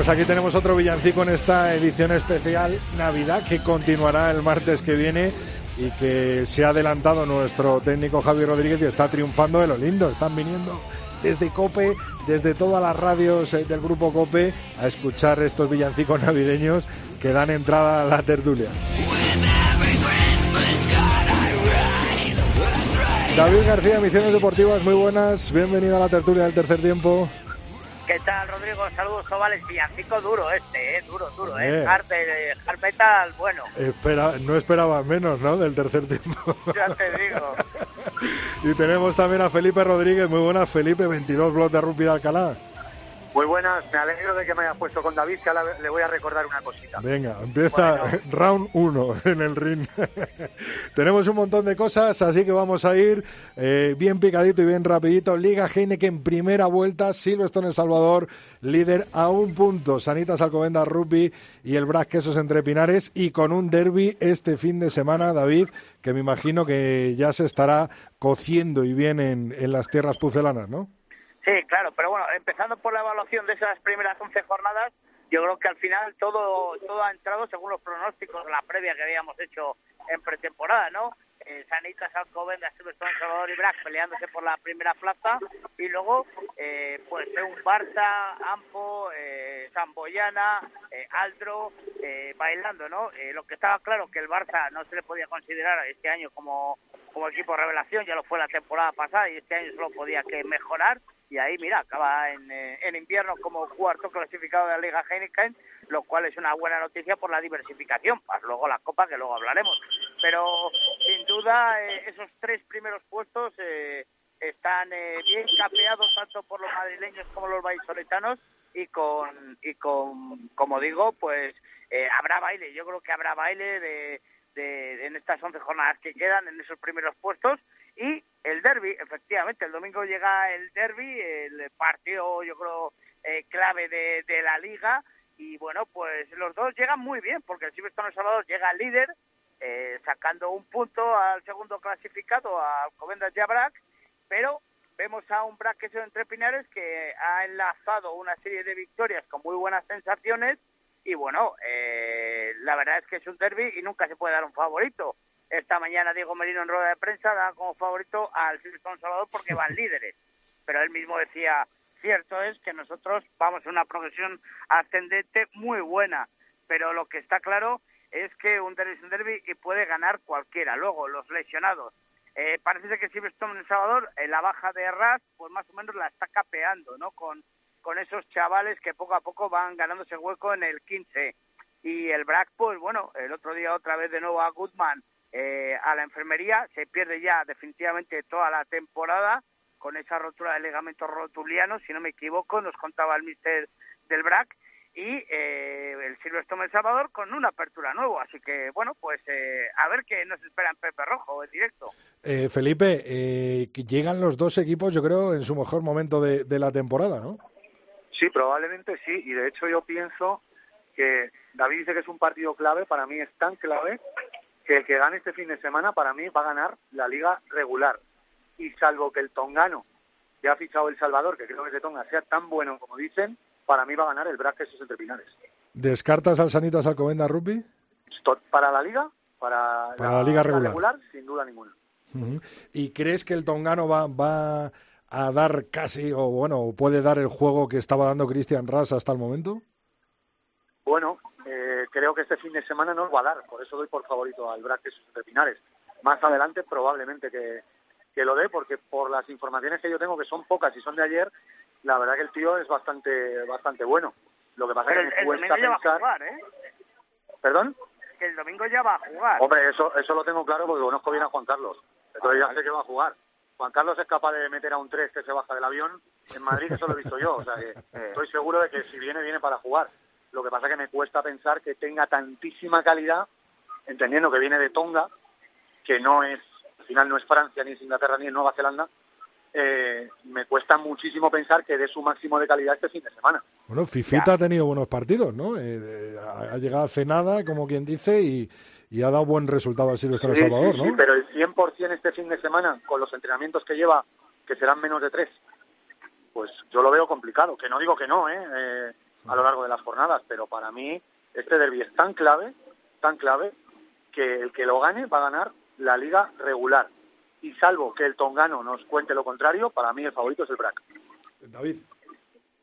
Pues aquí tenemos otro villancico en esta edición especial Navidad que continuará el martes que viene y que se ha adelantado nuestro técnico Javier Rodríguez y está triunfando de lo lindo. Están viniendo desde Cope, desde todas las radios eh, del grupo Cope a escuchar estos villancicos navideños que dan entrada a la tertulia. David García, Misiones Deportivas, muy buenas. Bienvenido a la tertulia del tercer tiempo. ¿Qué tal, Rodrigo? Saludos, chavales. Villancico duro este, ¿eh? Duro, duro, ¿eh? Eh, hard metal, bueno. Espera, no esperaba menos, ¿no? Del tercer tiempo. Ya te digo. y tenemos también a Felipe Rodríguez. Muy buenas, Felipe. 22 bloques de rugby de Alcalá. Muy buenas, me alegro de que me hayas puesto con David, que ahora le voy a recordar una cosita. Venga, empieza round 1 en el ring. Tenemos un montón de cosas, así que vamos a ir eh, bien picadito y bien rapidito. Liga Heineken, primera vuelta, Silverstone El Salvador, líder a un punto. Sanitas Alcobenda Rugby y el Brac Quesos entre Pinares y con un derby este fin de semana, David, que me imagino que ya se estará cociendo y bien en, en las tierras pucelanas, ¿no? Sí, claro, pero bueno, empezando por la evaluación de esas primeras 11 jornadas, yo creo que al final todo todo ha entrado según los pronósticos la previa que habíamos hecho en pretemporada, ¿no? Eh, Sanitas, Alcobendas, Silverstone, Salvador y Brac peleándose por la primera plaza y luego eh, pues un Barça, Ampo, eh, Samboyana, eh, Aldro eh, bailando, ¿no? Eh, lo que estaba claro que el Barça no se le podía considerar este año como, como equipo revelación, ya lo fue la temporada pasada y este año solo podía que mejorar y ahí mira acaba en, eh, en, invierno como cuarto clasificado de la Liga Heineken lo cual es una buena noticia por la diversificación para luego la Copa que luego hablaremos. Pero sin duda eh, esos tres primeros puestos eh, están eh, bien capeados tanto por los madrileños como los vallisoletanos y con y con como digo pues eh, habrá baile. Yo creo que habrá baile de, de en estas 11 jornadas que quedan en esos primeros puestos y el derby, efectivamente, el domingo llega el derby, el partido, yo creo, eh, clave de, de, la liga. Y bueno, pues los dos llegan muy bien, porque el Silverstone Salvador llega líder, eh, sacando un punto al segundo clasificado, a Alcobendas Yabrac, pero vemos a un Brac entre Pinares que ha enlazado una serie de victorias con muy buenas sensaciones. Y bueno, eh, la verdad es que es un derby y nunca se puede dar un favorito esta mañana Diego Merino en rueda de prensa da como favorito al Silverstone Salvador porque van líderes. Pero él mismo decía, cierto es que nosotros vamos en una progresión ascendente muy buena, pero lo que está claro es que un derby es un derby y puede ganar cualquiera. Luego, los lesionados. Eh, parece que Silverstone en Salvador, en la baja de Ras, pues más o menos la está capeando, ¿no? Con, con esos chavales que poco a poco van ganándose hueco en el 15. Y el Brack, pues bueno, el otro día otra vez de nuevo a Goodman eh, a la enfermería, se pierde ya definitivamente toda la temporada con esa rotura de ligamentos rotulianos, si no me equivoco, nos contaba el mister del BRAC, y eh, el Silverstone El Salvador con una apertura nueva. Así que, bueno, pues eh, a ver qué nos espera en Pepe Rojo en directo. Eh, Felipe, eh, llegan los dos equipos, yo creo, en su mejor momento de, de la temporada, ¿no? Sí, probablemente sí, y de hecho yo pienso que David dice que es un partido clave, para mí es tan clave que el que gane este fin de semana para mí va a ganar la liga regular. Y salvo que el tongano ya ha fichado El Salvador, que creo que ese Tonga sea tan bueno como dicen, para mí va a ganar el Braque esos entre Pinares. ¿Descartas al Sanitas Alcobenda Rugby? Para la liga, para, para la, la, liga regular. regular, sin duda ninguna. Uh -huh. ¿Y crees que el tongano va, va a dar casi, o bueno, puede dar el juego que estaba dando Cristian Ras hasta el momento? Bueno, eh, creo que este fin de semana no va a dar, por eso doy por favorito al Braque de Pinares. Más adelante probablemente que, que lo dé, porque por las informaciones que yo tengo, que son pocas y son de ayer, la verdad que el tío es bastante bastante bueno. Lo que pasa Pero es que el, me cuesta el domingo pensar... ya va a jugar, ¿eh? ¿Perdón? Que el domingo ya va a jugar. Hombre, eso, eso lo tengo claro porque conozco bien a Juan Carlos. Entonces ya sé que va a jugar. Juan Carlos es capaz de meter a un 3 que se baja del avión en Madrid, eso lo he visto yo. O sea que estoy seguro de que si viene, viene para jugar. Lo que pasa es que me cuesta pensar que tenga tantísima calidad, entendiendo que viene de Tonga, que no es, al final no es Francia, ni es Inglaterra, ni es Nueva Zelanda, eh, me cuesta muchísimo pensar que dé su máximo de calidad este fin de semana. Bueno, Fifita ya. ha tenido buenos partidos, ¿no? Eh, ha, ha, llegado hace nada, como quien dice, y, y ha dado buen resultado al Silvestre sí, Salvador, sí, ¿no? Sí, pero el 100% este fin de semana, con los entrenamientos que lleva, que serán menos de tres, pues yo lo veo complicado. Que no digo que no, ¿eh? eh a lo largo de las jornadas, pero para mí este derby es tan clave, tan clave, que el que lo gane va a ganar la liga regular. Y salvo que el tongano nos cuente lo contrario, para mí el favorito es el BRAC. David.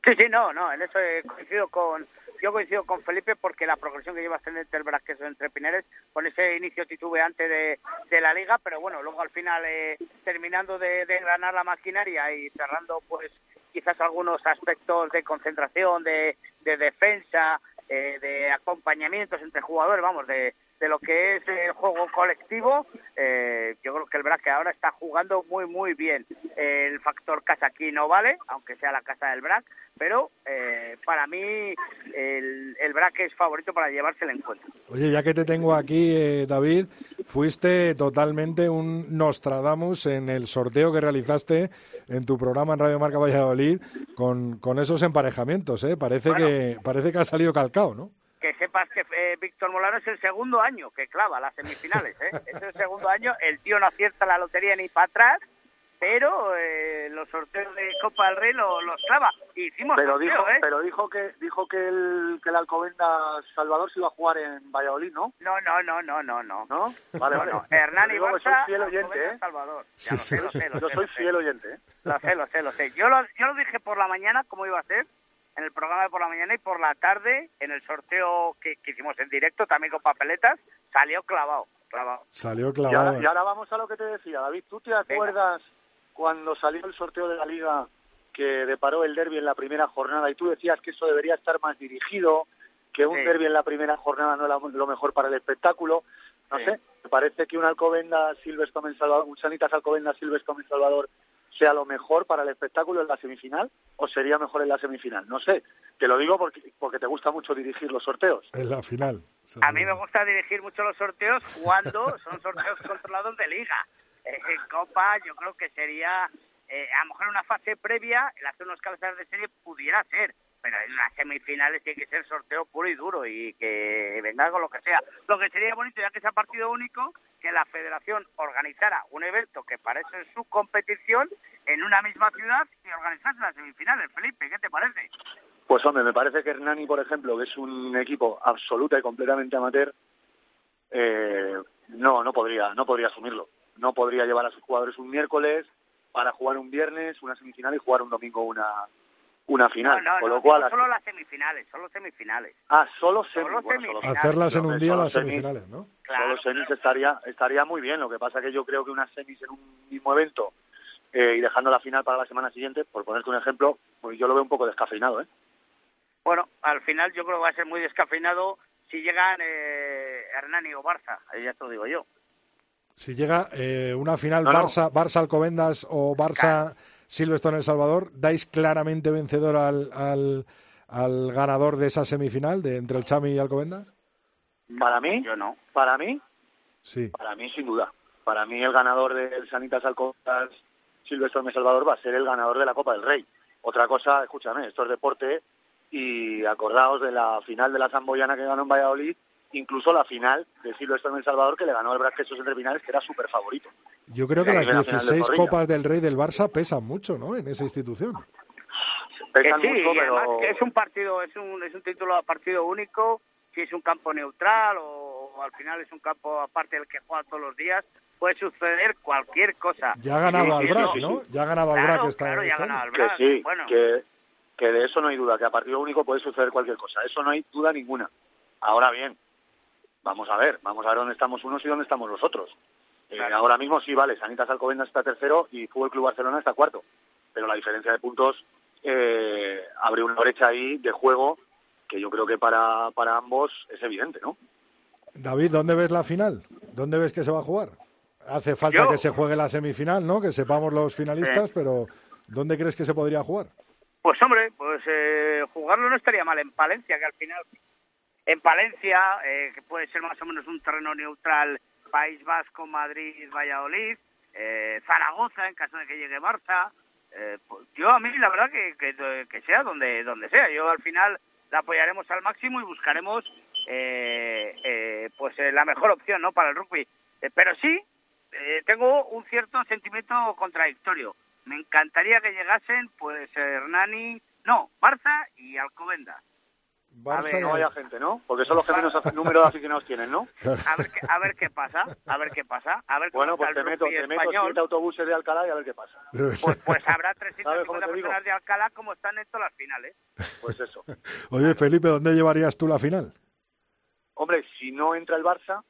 Sí, sí, no, no, en eso coincido con, yo coincido con Felipe porque la progresión que lleva ascendente el BRAC es entre Pineres, con ese inicio titubeante de, de la liga, pero bueno, luego al final eh, terminando de, de engranar la maquinaria y cerrando pues quizás algunos aspectos de concentración, de, de defensa, eh, de acompañamientos entre jugadores, vamos, de, de lo que es el juego colectivo, eh, yo creo que el BRAC ahora está jugando muy, muy bien. El factor casa aquí no vale, aunque sea la casa del BRAC, pero eh, para mí el, el BRAC es favorito para llevarse el encuentro. Oye, ya que te tengo aquí, eh, David, fuiste totalmente un Nostradamus en el sorteo que realizaste en tu programa en Radio Marca Valladolid con, con esos emparejamientos, ¿eh? Parece, Bueno. que, parece que ha salido calcao, ¿no? Que sepas que eh, Víctor Molano es el segundo año que clava las semifinales, ¿eh? Es el segundo año, el tío no acierta la lotería ni para atrás, pero eh, los sorteos de Copa del Rey lo- los clava. Hicimos Pero sorteo, dijo, ¿eh? pero dijo que dijo que el que el Alcobendas Salvador se iba a jugar en Valladolid, ¿no? No, no, no, no, no, no. ¿No? Vale, vale. No, Hernán y que soy Barça, fiel oyente, ¿eh? Salvador. Ya Sí, lo sé, lo sé, lo Yo sé, soy lo sé. fiel oyente, ¿eh? Lo sé, lo sé, lo sé. Yo lo, yo lo dije por la mañana cómo iba a ser, en el programa de por la mañana y por la tarde, en el sorteo que, que hicimos en directo, también con papeletas, salió clavado, clavado. Salió Y clavado. ahora, y ahora vamos a lo que te decía, David. ¿Tú te acuerdas cuando salió el sorteo de la liga que deparó el derby en la primera jornada y tú decías que eso debería estar más dirigido, que un Sí. derby en la primera jornada no era lo mejor para el espectáculo? No Sí. sé, me parece que un Alcobendas Salvador, un Sanitas Alcobendas Silverstone en Salvador sea lo mejor para el espectáculo en la semifinal o sería mejor en la semifinal. No sé, te lo digo porque, porque te gusta mucho dirigir los sorteos. En la final. A mí me gusta dirigir mucho los sorteos cuando son sorteos controlados de liga. Eh, En Copa yo creo que sería, eh, a lo mejor en una fase previa, el hacer unos cabezas de serie pudiera ser, pero en las semifinales tiene que ser sorteo puro y duro y que venga con lo que sea. Lo que sería bonito, ya que sea partido único, que la federación organizara un evento que es su competición en una misma ciudad y organizase las semifinales. Felipe, ¿qué te parece? Pues hombre, me parece que Hernani, por ejemplo, que es un equipo absoluta y completamente amateur, eh, no, no podría, no podría asumirlo. No podría llevar a sus jugadores un miércoles para jugar un viernes una semifinal y jugar un domingo una una final. No, no, Con no, lo cual, digo solo las semifinales, solo semifinales. ah, solo semis. solo bueno, semifinales. Hacerlas en un día solo las semis- semifinales, ¿no? Claro, solo semis claro. estaría estaría muy bien. Lo que pasa que yo creo que unas semis en un mismo evento eh, y dejando la final para la semana siguiente, por ponerte un ejemplo, pues yo lo veo un poco descafeinado, ¿eh? Bueno, al final yo creo que va a ser muy descafeinado si llegan eh, Hernani o Barça, ahí ya te lo digo yo. Si llega eh, una final No, no. Barça, Barça Alcobendas o Barça Silverstone El Salvador, ¿dais claramente vencedor al, al, al ganador de esa semifinal de entre el Chami y Alcobendas? Para mí, Yo no. para mí, Sí. Para mí, sin duda. Para mí, el ganador del Sanitas Alcobendas Silvestre de Salvador va a ser el ganador de la Copa del Rey. Otra cosa, escúchame, esto es deporte y acordaos de la final de la Zamboyana que ganó en Valladolid, incluso la final de Silvestre de Salvador que le ganó el Brasquesos entre finales, que era súper favorito. Yo creo que las la final de 16 Zorrilla. Copas del Rey del Barça pesan mucho, ¿no? En esa institución. Pesan que sí, mucho, además pero... que es un partido, es un, es un título a partido único, si es un campo neutral o, o al final es un campo aparte del que juega todos los días, puede suceder cualquier cosa. Ya ha ganado al BRAC, ¿no? Ya ha ganado al Claro, BRAC esta, claro, ya ha este ganado que BRAC. sí, bueno, que, que de eso no hay duda, que a partido único puede suceder cualquier cosa, eso no hay duda ninguna. Ahora bien, vamos a ver, vamos a ver dónde estamos unos y dónde estamos los otros. Eh, ahora mismo sí, vale, Sanitas Alcobendas está tercero y Fútbol Club Barcelona está cuarto, pero la diferencia de puntos eh, abre una brecha ahí de juego que yo creo que para, para ambos es evidente, ¿no? David, ¿dónde ves la final? ¿Dónde ves que se va a jugar? Hace falta Yo- que se juegue la semifinal, ¿no? Que sepamos los finalistas, pero ¿dónde crees que se podría jugar? Pues hombre, pues eh, jugarlo no estaría mal en Palencia, que al final en Palencia, eh, que puede ser más o menos un terreno neutral, País Vasco, Madrid, Valladolid, eh, Zaragoza en caso de que llegue Barça. eh, pues yo a mí la verdad que, que, sea donde donde sea. Yo al final la apoyaremos al máximo y buscaremos eh, eh, pues eh, la mejor opción no para el rugby. Pero sí, tengo un cierto sentimiento contradictorio. Me encantaría que llegasen, pues, Hernani, no, Barça y Alcobendas. Barça ver, No haya gente, ¿no? Porque son los que menos número de aficionados tienen, ¿no? A ver qué, a ver qué pasa, a ver qué pasa, a ver Bueno, pues te meto, te meto siete autobuses de Alcalá y a ver qué pasa. Pues, pues habrá ¿Sabes 350 cómo te digo? personas de Alcalá como están en todas las finales. Pues eso. Oye, Felipe, ¿dónde llevarías tú la final? Hombre, si no entra el Barça,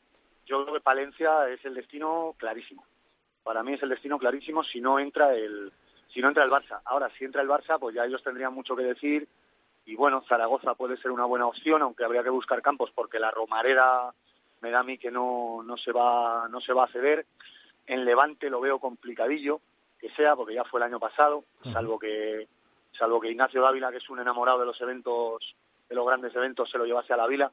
yo creo que Palencia es el destino clarísimo. Para mí es el destino clarísimo si no entra el si no entra el Barça. Ahora, si entra el Barça, pues ya ellos tendrían mucho que decir. Y bueno, Zaragoza puede ser una buena opción, aunque habría que buscar campos porque la Romareda me da a mí que no, no se va, no se va a ceder. En Levante lo veo complicadillo que sea, porque ya fue el año pasado, salvo que, salvo que Ignacio Dávila, que es un enamorado de los eventos, de los grandes eventos, se lo llevase a la vila.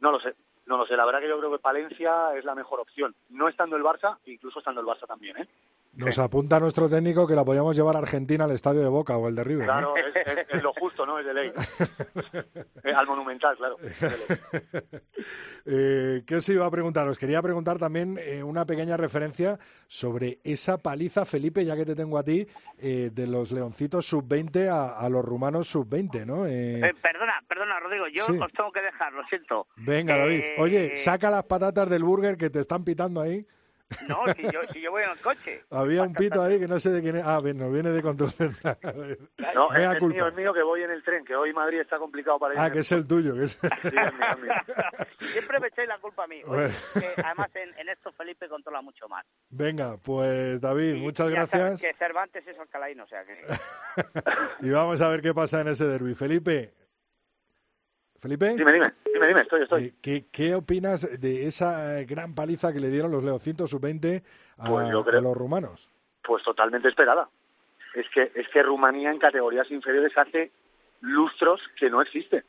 No lo sé, no lo sé. La verdad que yo creo que Palencia es la mejor opción. No estando el Barça, incluso estando el Barça también, ¿eh? Nos apunta nuestro técnico que la podíamos llevar a Argentina al estadio de Boca o el de River. Claro, es, lo justo, ¿no? Es de ley. Eh, al Monumental, claro. eh, ¿Qué os iba a preguntar? Os quería preguntar también eh, una pequeña referencia sobre esa paliza, Felipe, ya que te tengo a ti, eh, de los leoncitos sub-20 a, los rumanos sub-20, ¿no? perdona, perdona, Rodrigo, yo os tengo que dejar, lo siento. Venga, David. Oye, saca las patatas del burger que te están pitando ahí. No, si yo, si yo voy en el coche. Había un pito ahí que no sé de quién es. Ah, no viene de control central. No, es, es mío, es mío que voy en el tren, que hoy Madrid está complicado para ir. Ah, que es el tuyo. Que es... Sí, es mío, Siempre me echáis la culpa a mí. además, en, esto Felipe controla mucho más. Venga, pues David, muchas gracias. Que Cervantes es alcalaíno, o sea que... y vamos a ver qué pasa en ese derby. Felipe, Felipe. Dime, dime, dime, dime, estoy, estoy. Eh, ¿Qué, ¿Qué, opinas de esa eh, gran paliza que le dieron los Leoncitos sub-20 a, pues los rumanos? Pues totalmente esperada. Es que, es que Rumanía en categorías inferiores hace lustros que no existen.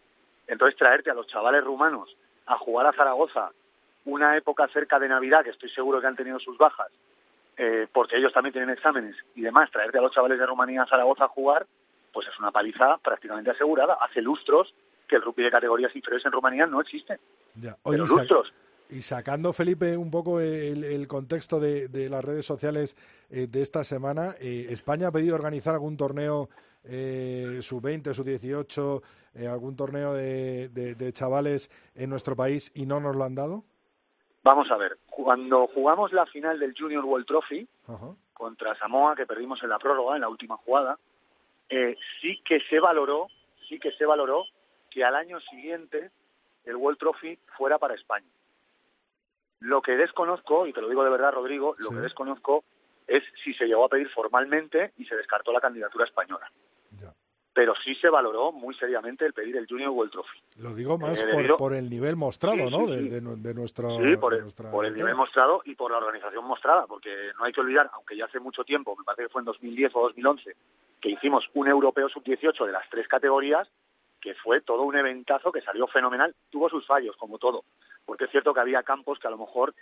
Entonces traerte a los chavales rumanos a jugar a Zaragoza una época cerca de Navidad, que estoy seguro que han tenido sus bajas, eh, porque ellos también tienen exámenes y demás, traerte a los chavales de Rumanía a Zaragoza a jugar, pues es una paliza prácticamente asegurada. Hace lustros que el rugby de categorías inferiores en Rumanía no existe. Ya. y sacando, Felipe, un poco el, contexto de, las redes sociales eh, de esta semana, eh, ¿España ha pedido organizar algún torneo eh, sub-20, sub-18, eh, algún torneo de, chavales en nuestro país y no nos lo han dado? Vamos a ver, cuando jugamos la final del Junior World Trophy contra Samoa, que perdimos en la prórroga, en la última jugada, sí que se valoró, sí que se valoró que al año siguiente el World Trophy fuera para España. Lo que desconozco, y te lo digo de verdad, Rodrigo, lo que desconozco es si se llegó a pedir formalmente y se descartó la candidatura española. Pero sí se valoró muy seriamente el pedir el Junior World Trophy. Lo digo más eh, por, el nivel mostrado, ¿no? De, de, nuestra. Sí, por, el, nivel mostrado y por la organización mostrada, porque no hay que olvidar, aunque ya hace mucho tiempo, me parece que fue en 2010 o 2011, que hicimos un europeo sub-18 de las tres categorías que fue todo un eventazo que salió fenomenal, tuvo sus fallos, como todo, porque es cierto que había campos que a lo mejor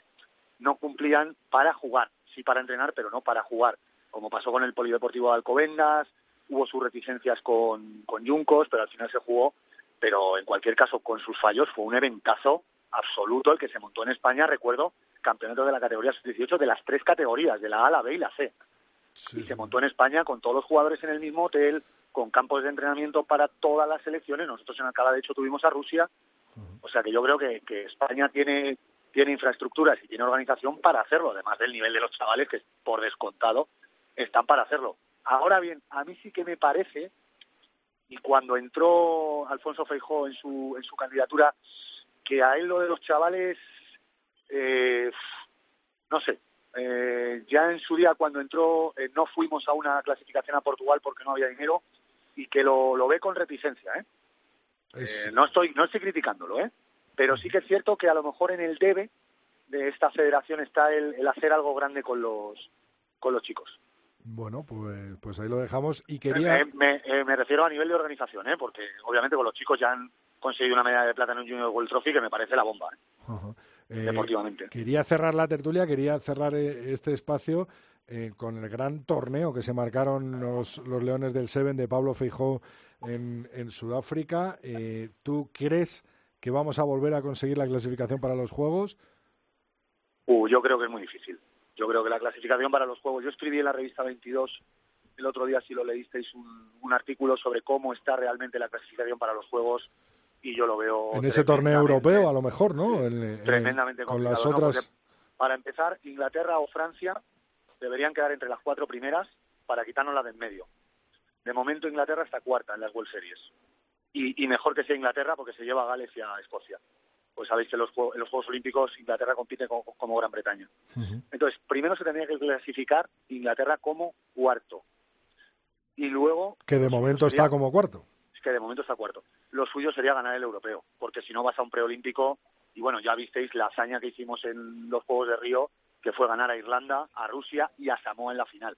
no cumplían para jugar, sí para entrenar, pero no para jugar, como pasó con el Polideportivo de Alcobendas, hubo sus reticencias con, con Yuncos, pero al final se jugó, pero en cualquier caso, con sus fallos, fue un eventazo absoluto el que se montó en España, recuerdo, campeonato de la categoría 18 de las tres categorías, de la A, la B y la C. Y se montó en España con todos los jugadores en el mismo hotel, con campos de entrenamiento para todas las selecciones. Nosotros en Alcalá, de hecho, tuvimos a Rusia. O sea que yo creo que, que España tiene, tiene infraestructuras y tiene organización para hacerlo, además del nivel de los chavales que, por descontado, están para hacerlo. Ahora bien, a mí sí que me parece, y cuando entró Alfonso Feijó en su, en su candidatura, que a él lo de los chavales, eh, no sé, eh, ya en su día cuando entró eh, no fuimos a una clasificación a Portugal porque no había dinero y que lo, lo ve con reticencia. ¿eh? ¿eh? no estoy no estoy criticándolo, ¿eh? pero sí que es cierto que a lo mejor en el debe de esta federación está el, el hacer algo grande con los con los chicos. Bueno, pues, pues ahí lo dejamos. Y quería. Me, me, refiero a nivel de organización, ¿eh? porque obviamente con los chicos ya han conseguido una medalla de plata en un Junior World Trophy que me parece la bomba. ¿eh? Eh, deportivamente. Quería cerrar la tertulia, quería cerrar eh, este espacio eh, con el gran torneo que se marcaron los, los Leones del Seven de Pablo Feijó en, en Sudáfrica. ¿Tú crees que vamos a volver a conseguir la clasificación para los Juegos? Uh, yo creo que es muy difícil. Yo creo que la clasificación para los Juegos. Yo escribí en la revista 22 el otro día, si lo leísteis, un, un artículo sobre cómo está realmente la clasificación para los Juegos y yo lo veo en ese torneo europeo a lo mejor no tremendamente con las otras para empezar Inglaterra o Francia deberían quedar entre las cuatro primeras para quitarnos la de en medio. De momento Inglaterra está cuarta en las World Series. Y, y mejor que sea Inglaterra porque se lleva a Gales y a Escocia. Pues sabéis que en los, en los Juegos Olímpicos Inglaterra compite como, como Gran Bretaña. Entonces primero se tendría que clasificar Inglaterra como cuarto. Y luego que de momento está como cuarto que de momento está cuarto lo suyo sería ganar el europeo, porque si no vas a un preolímpico Y bueno, ya visteis la hazaña que hicimos en los Juegos de Río, que fue ganar a Irlanda, a Rusia y a Samoa en la final,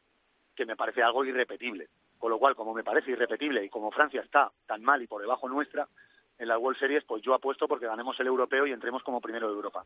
que me parece algo irrepetible. Con lo cual, como me parece irrepetible y como Francia está tan mal y por debajo nuestra en las World Series, pues yo apuesto porque ganemos el europeo y entremos como primero de Europa.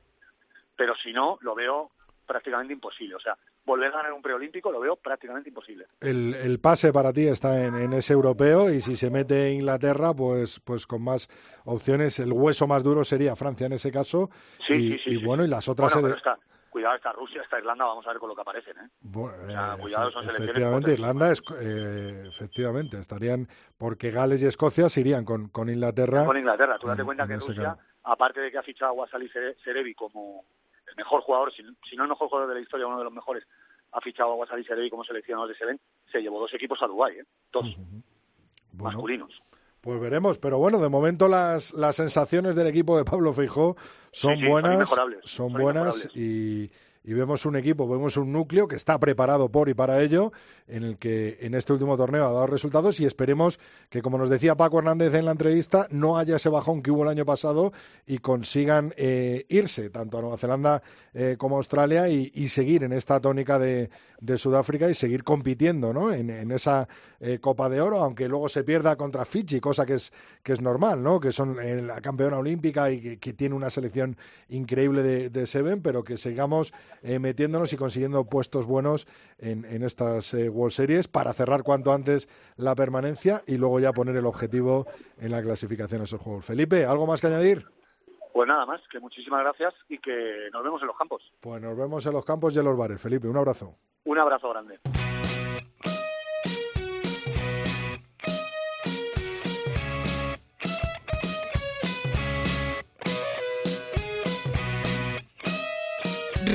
Pero si no, lo veo prácticamente imposible. O sea, volver a ganar un preolímpico lo veo prácticamente imposible. El, el pase para ti está en, en, ese europeo y si se mete Inglaterra, pues, pues con más opciones, el hueso más duro sería Francia en ese caso. Sí, y, sí, sí, y bueno, y las otras... Bueno, pero está, cuidado, está Rusia, está Irlanda, vamos a ver con lo que aparecen. ¿eh? Bueno, O sea, eh, cuidado, son selecciones efectivamente, Irlanda es, eh, efectivamente, estarían, porque Gales y Escocia se irían con, con Inglaterra. Con Inglaterra, tú date en- cuenta en que Rusia, caso. aparte de que ha fichado a Wasali Serevi como el mejor jugador, si, si no el mejor jugador de la historia, uno de los mejores, ha fichado a Wasali Serevi como seleccionador de Seven, se llevó dos equipos a Dubái, ¿eh? dos Bueno, masculinos. Pues veremos, pero bueno, de momento las, las sensaciones del equipo de Pablo Feijó son Sí, sí, son buenas, son son buenas y, y vemos un equipo, vemos un núcleo que está preparado por y para ello, en el que en este último torneo ha dado resultados y esperemos que, como nos decía Paco Hernández en la entrevista, no haya ese bajón que hubo el año pasado y consigan eh, irse tanto a Nueva Zelanda eh, como a Australia y, seguir en esta tónica de, de Sudáfrica y seguir compitiendo ¿no? en, en esa eh, Copa de Oro, aunque luego se pierda contra Fiji, cosa que es, que es normal, ¿no? que son eh, la campeona olímpica y que, que tiene una selección increíble de Seven, pero que sigamos eh, metiéndonos y consiguiendo puestos buenos en, en estas eh, World Series para cerrar cuanto antes la permanencia y luego ya poner el objetivo en la clasificación a esos juegos. Felipe, ¿algo más que añadir? Pues nada más, que muchísimas gracias y que nos vemos en los campos. Pues nos vemos en los campos y en los bares. Felipe, un abrazo. Un abrazo grande.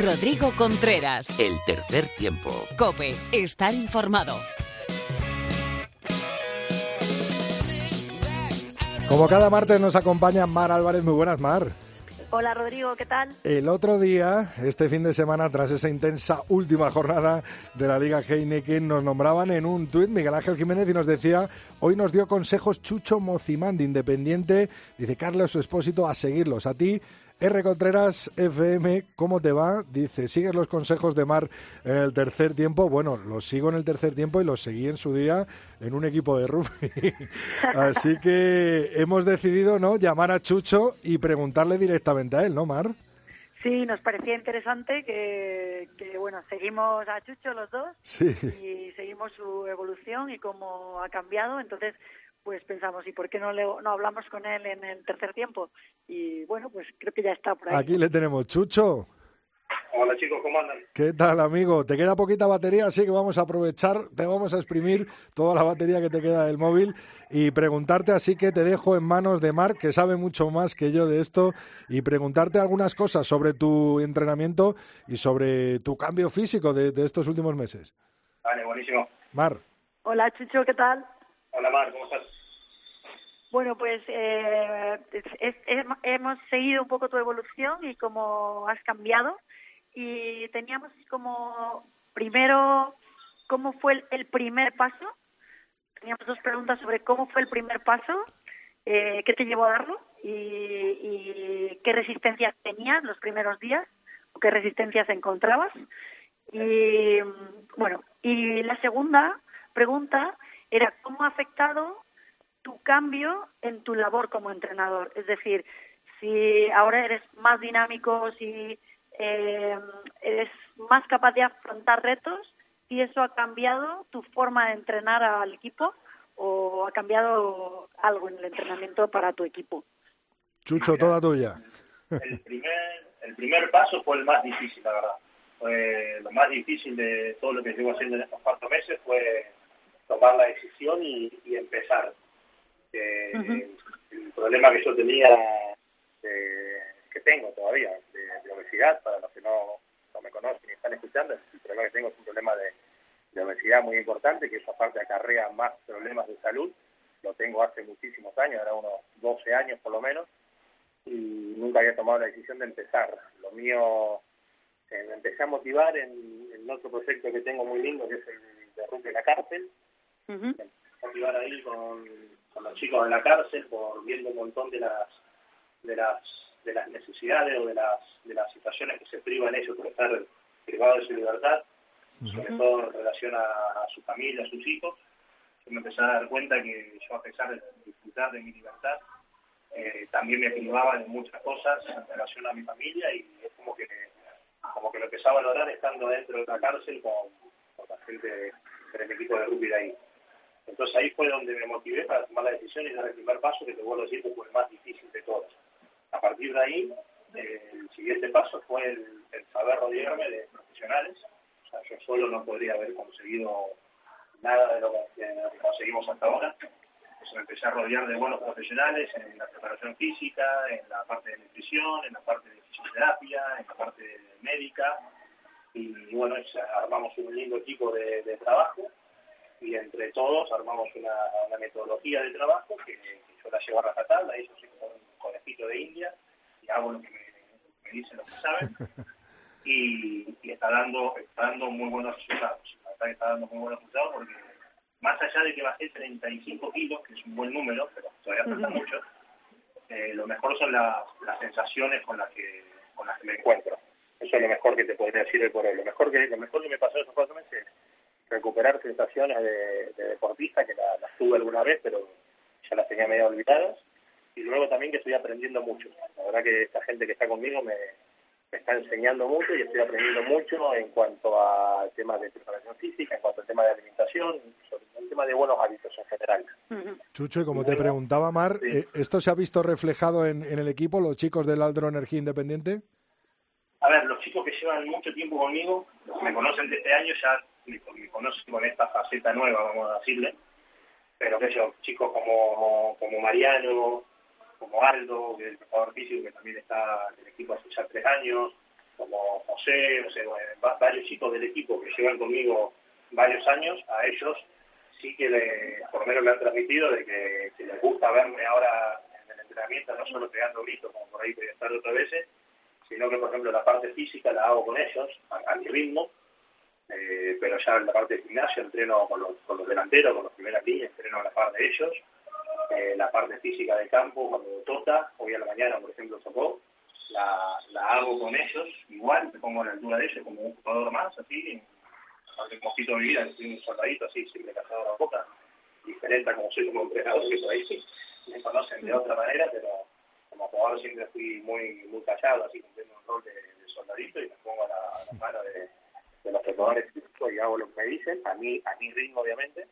Rodrigo Contreras. El tercer tiempo. Cope, estar informado. Como cada martes nos acompaña Mar Álvarez. Muy buenas, Mar. Hola Rodrigo, ¿qué tal? El otro día, este fin de semana, tras esa intensa última jornada de la Liga Heineken, nos nombraban en un tuit Miguel Ángel Jiménez y nos decía, hoy nos dio consejos Chucho Mocimán de Independiente, dice Carlos Espósito, a seguirlos. A ti, R. Contreras, FM, ¿cómo te va? Dice, ¿sigues los consejos de Mar en el tercer tiempo? Bueno, los sigo en el tercer tiempo y los seguí en su día en un equipo de rugby. Así que hemos decidido, ¿no?, llamar a Chucho y preguntarle directamente a él, ¿no, Mar? Sí, nos parecía interesante que, que, bueno, seguimos a Chucho los dos Sí. y seguimos su evolución y cómo ha cambiado. Entonces, pues pensamos, ¿y por qué no, le, no hablamos con él en el tercer tiempo? Y bueno, pues creo que ya está por ahí. Aquí le tenemos, Chucho. Hola chicos, ¿cómo andan? ¿Qué tal, amigo? Te queda poquita batería, así que vamos a aprovechar, te vamos a exprimir toda la batería que te queda del móvil y preguntarte, así que te dejo en manos de Marc, que sabe mucho más que yo de esto, y preguntarte algunas cosas sobre tu entrenamiento y sobre tu cambio físico de, de estos últimos meses. Vale, buenísimo. Mar. Hola Chucho, ¿qué tal? Hola Mar, ¿cómo estás? Bueno, pues eh, hemos seguido un poco tu evolución y cómo has cambiado. Y teníamos como primero, ¿cómo fue el, primer paso? Teníamos dos preguntas sobre cómo fue el primer paso, eh, qué te llevó a darlo y, qué resistencias tenías los primeros días o qué resistencias encontrabas. Y bueno, y la segunda pregunta era cómo ha afectado tu cambio en tu labor como entrenador. Es decir, si ahora eres más dinámico, si eh, eres más capaz de afrontar retos, si eso ha cambiado tu forma de entrenar al equipo o ha cambiado algo en el entrenamiento para tu equipo. Chucho, toda tuya. El primer, el primer paso fue el más difícil, la verdad. Fue lo más difícil de todo lo que llevo haciendo en estos cuatro meses fue tomar la decisión y, y empezar. Eh, El problema que yo tenía, eh, que tengo todavía, de, de obesidad, para los que no, no me conocen y están escuchando, el problema que tengo es un problema de, de obesidad muy importante, que esa parte acarrea más problemas de salud. Lo tengo hace muchísimos años, ahora unos 12 años por lo menos, y nunca había tomado la decisión de empezar. Lo mío, eh, me empecé a motivar en, en otro proyecto que tengo muy lindo, que es el de la cárcel. Motivar ahí con, con los chicos de la cárcel, por viendo un montón de las de las de las necesidades o de las, de las situaciones que se privan ellos por estar privados de su libertad, sobre todo en relación a, a su familia, a sus hijos. Yo me empecé a dar cuenta que yo, a pesar de disfrutar de mi libertad, eh, también me privaba de muchas cosas en relación a mi familia y es como que como que lo empecé a valorar estando dentro de la cárcel con, con la gente del equipo de rugby de ahí. Entonces ahí fue donde me motivé para tomar la decisión y dar el primer paso, que te vuelvo a decir que fue el más difícil de todos. A partir de ahí, el siguiente paso fue el, saber rodearme de profesionales. O sea, yo solo no podría haber conseguido nada de lo que, conseguimos hasta ahora. Entonces empecé a rodear de buenos profesionales en la preparación física, en la parte de nutrición, en la parte de fisioterapia, en la parte médica. Y bueno, es- armamos un lindo equipo de trabajo y entre todos armamos una, una metodología de trabajo que, que yo la llevo a rajatabla, ellos soy como un conejito de India y hago lo que me, me dicen lo que saben y, y está dando está dando muy buenos resultados. La verdad que está dando muy buenos resultados porque más allá de que bajé 35 kilos, que es un buen número, pero todavía falta mucho, eh, lo mejor son las, las sensaciones con las que con las que me encuentro. Eso es lo mejor que te podría decir hoy por hoy. Lo mejor que, lo mejor que me pasó esos cuatro meses es recuperar sensaciones de, de deportista, que la- las tuve alguna vez, pero ya las tenía medio olvidadas. Y luego también que estoy aprendiendo mucho. La verdad que esta gente que está conmigo me, me está enseñando mucho y estoy aprendiendo mucho en cuanto a temas de preparación física, en cuanto al tema de alimentación, sobre el tema de buenos hábitos en general. Chucho, y como te preguntaba Mar, eh, ¿esto se ha visto reflejado en, en el equipo, los chicos del Aldro Energía Independiente? A ver, los chicos que llevan mucho tiempo conmigo, los que me conocen de este año, ya conocen con esta faceta nueva, vamos a decirle. Pero que yo, chicos como, como Mariano, como Aldo, que es el preparador físico, que también está en el equipo hace ya tres años, como José, o sea, varios chicos del equipo que llevan conmigo varios años, a ellos sí que le, por lo menos han transmitido de que, les gusta verme ahora en el entrenamiento, no solo pegando gritos, como por ahí voy estar otras veces, sino que, por ejemplo, la parte física la hago con ellos, a, a mi ritmo, eh, pero ya en la parte de gimnasio entreno con los, con los delanteros, con los primeras líneas, entreno a la par de ellos. Eh, la parte física de campo, cuando toca, hoy a la mañana, por ejemplo, tocó, la, la hago con ellos, igual, me pongo a la altura de ellos como un jugador más, así, aparte un poquito de vida, soy un soldadito así, siempre casado la boca, diferente a como soy como entrenador, que por ahí sí, me conocen de otra manera, pero como jugador siempre fui muy muy callado, así cumpliendo un rol de, de soldadito y me pongo a la, a la mano de, de los físicos y hago lo que me dicen, a mí, a mi ritmo obviamente,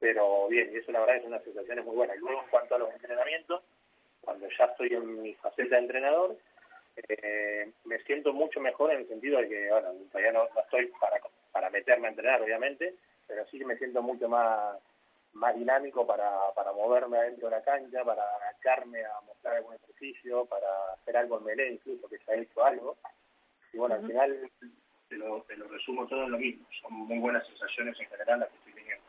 pero bien, y eso la verdad es una sensación muy buena. Y luego en cuanto a los entrenamientos, cuando ya estoy en mi faceta de entrenador, eh, me siento mucho mejor en el sentido de que, bueno, todavía no, no estoy para, para meterme a entrenar, obviamente, pero sí que me siento mucho más más dinámico para, para moverme adentro de la cancha, para agacharme a mostrar algún ejercicio, para hacer algo en melee incluso, que se ha hecho algo. Y bueno, al final te lo, te lo resumo todo en lo mismo. Son muy buenas sensaciones en general las que estoy teniendo.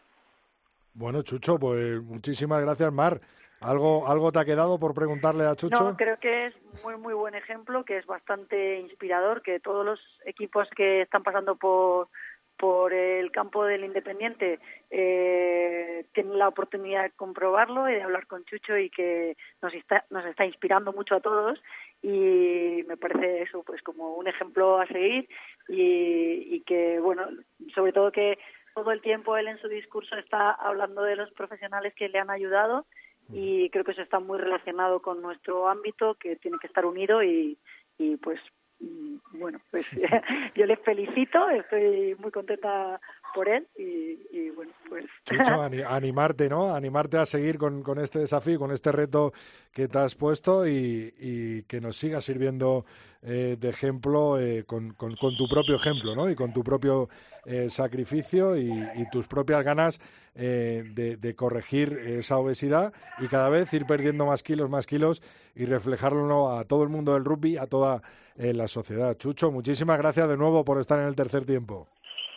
Bueno, Chucho, pues muchísimas gracias, Mar. ¿Algo, ¿Algo te ha quedado por preguntarle a Chucho? No, creo que es muy muy buen ejemplo, que es bastante inspirador, que todos los equipos que están pasando por por el campo del Independiente eh, tienen la oportunidad de comprobarlo y de hablar con Chucho y que nos está nos está inspirando mucho a todos y me parece eso pues como un ejemplo a seguir y, y que bueno sobre todo que todo el tiempo él en su discurso está hablando de los profesionales que le han ayudado y creo que eso está muy relacionado con nuestro ámbito que tiene que estar unido y, y pues mm, bueno pues yo le felicito estoy muy contenta por él y, y bueno pues Chucho, ani- animarte, ¿no? Animarte a seguir con, con este desafío, con este reto que te has puesto y, y que nos siga sirviendo eh, de ejemplo eh, con, con- con tu propio ejemplo, ¿no? Y con tu propio eh, sacrificio y, y tus propias ganas eh, de, de corregir esa obesidad y cada vez ir perdiendo más kilos, más kilos y reflejarlo a todo el mundo del rugby, a toda la sociedad. Chucho, muchísimas gracias de nuevo por estar en el tercer tiempo.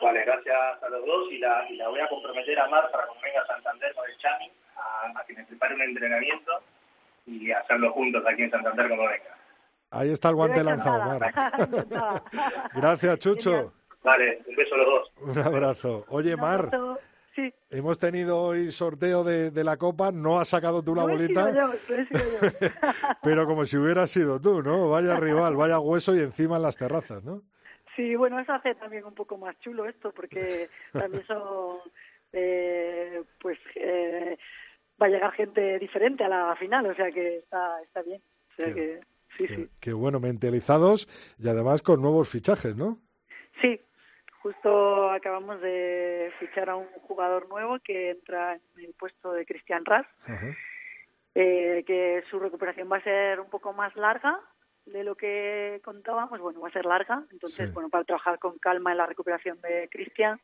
Vale, gracias a los dos y la, y la voy a comprometer a Mar para cuando venga a Santander con el Chami a, a que me prepare un entrenamiento y hacerlo juntos aquí en Santander cuando venga. Ahí está el guante lanzado, Mar. Gracias, Chucho. Vale, un beso a los dos. Un abrazo. Oye, Mar, sí. Hemos tenido hoy sorteo de, de la Copa, no has sacado tú la No he bolita, sido yo, no he sido yo. pero como si hubiera sido tú, ¿no? Vaya rival, vaya hueso y encima en las terrazas, ¿no? Sí, bueno, eso hace también un poco más chulo esto, porque también son, eh, pues, eh, va a llegar gente diferente a la final, o sea que está, está bien. O sea Qué- que, sí, Qué, sí. qué bueno, mentalizados y además con nuevos fichajes, ¿no? Sí, justo acabamos de fichar a un jugador nuevo que entra en el puesto de Cristian Ras, eh, que su recuperación va a ser un poco más larga de lo que contábamos, bueno, va a ser larga, entonces, Sí. bueno, para trabajar con calma en la recuperación de Cristian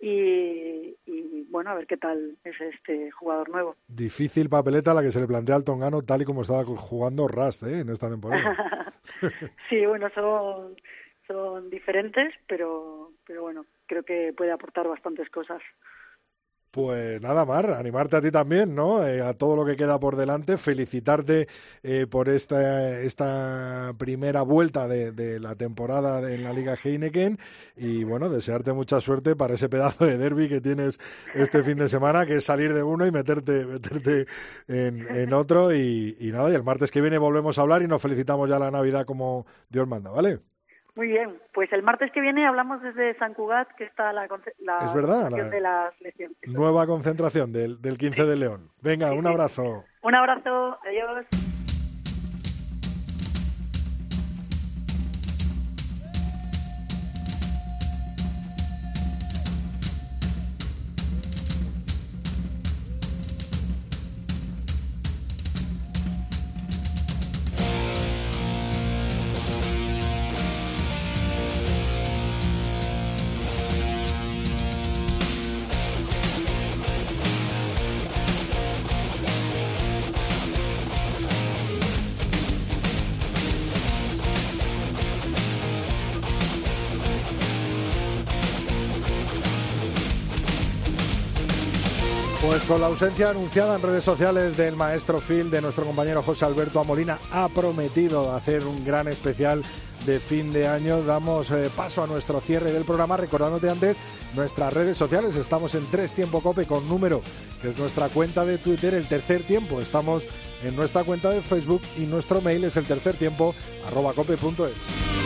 y, y, bueno, a ver qué tal es este jugador nuevo. Difícil papeleta la que se le plantea al Tongano tal y como estaba jugando Rast ¿eh? en esta temporada. sí, bueno, son, son diferentes, pero, pero bueno, creo que puede aportar bastantes cosas. Pues nada, Mar, animarte a ti también, ¿no? Eh, a todo lo que queda por delante, felicitarte eh, por esta, esta primera vuelta de, la temporada en la Liga Heineken y bueno, desearte mucha suerte para ese pedazo de derby que tienes este fin de semana, que es salir de uno y meterte, meterte en, en otro y, y nada, y el martes que viene volvemos a hablar y nos felicitamos ya la Navidad como Dios manda, ¿vale? Muy bien, pues el martes que viene hablamos desde San Cugat, que está la, la Es verdad, la- de. Nueva concentración del, del 15 de León. Venga, un abrazo. Un abrazo, adiós. Pues con la ausencia anunciada en redes sociales del maestro Phil, de nuestro compañero José Alberto Amolina, ha prometido hacer un gran especial de fin de año. Damos eh, paso a nuestro cierre del programa, recordándote antes nuestras redes sociales. Estamos en Tres Tiempo Cope con número, que es nuestra cuenta de Twitter, el tercer tiempo. Estamos en nuestra cuenta de Facebook y nuestro mail es el tercer tiempo arroba cope.es.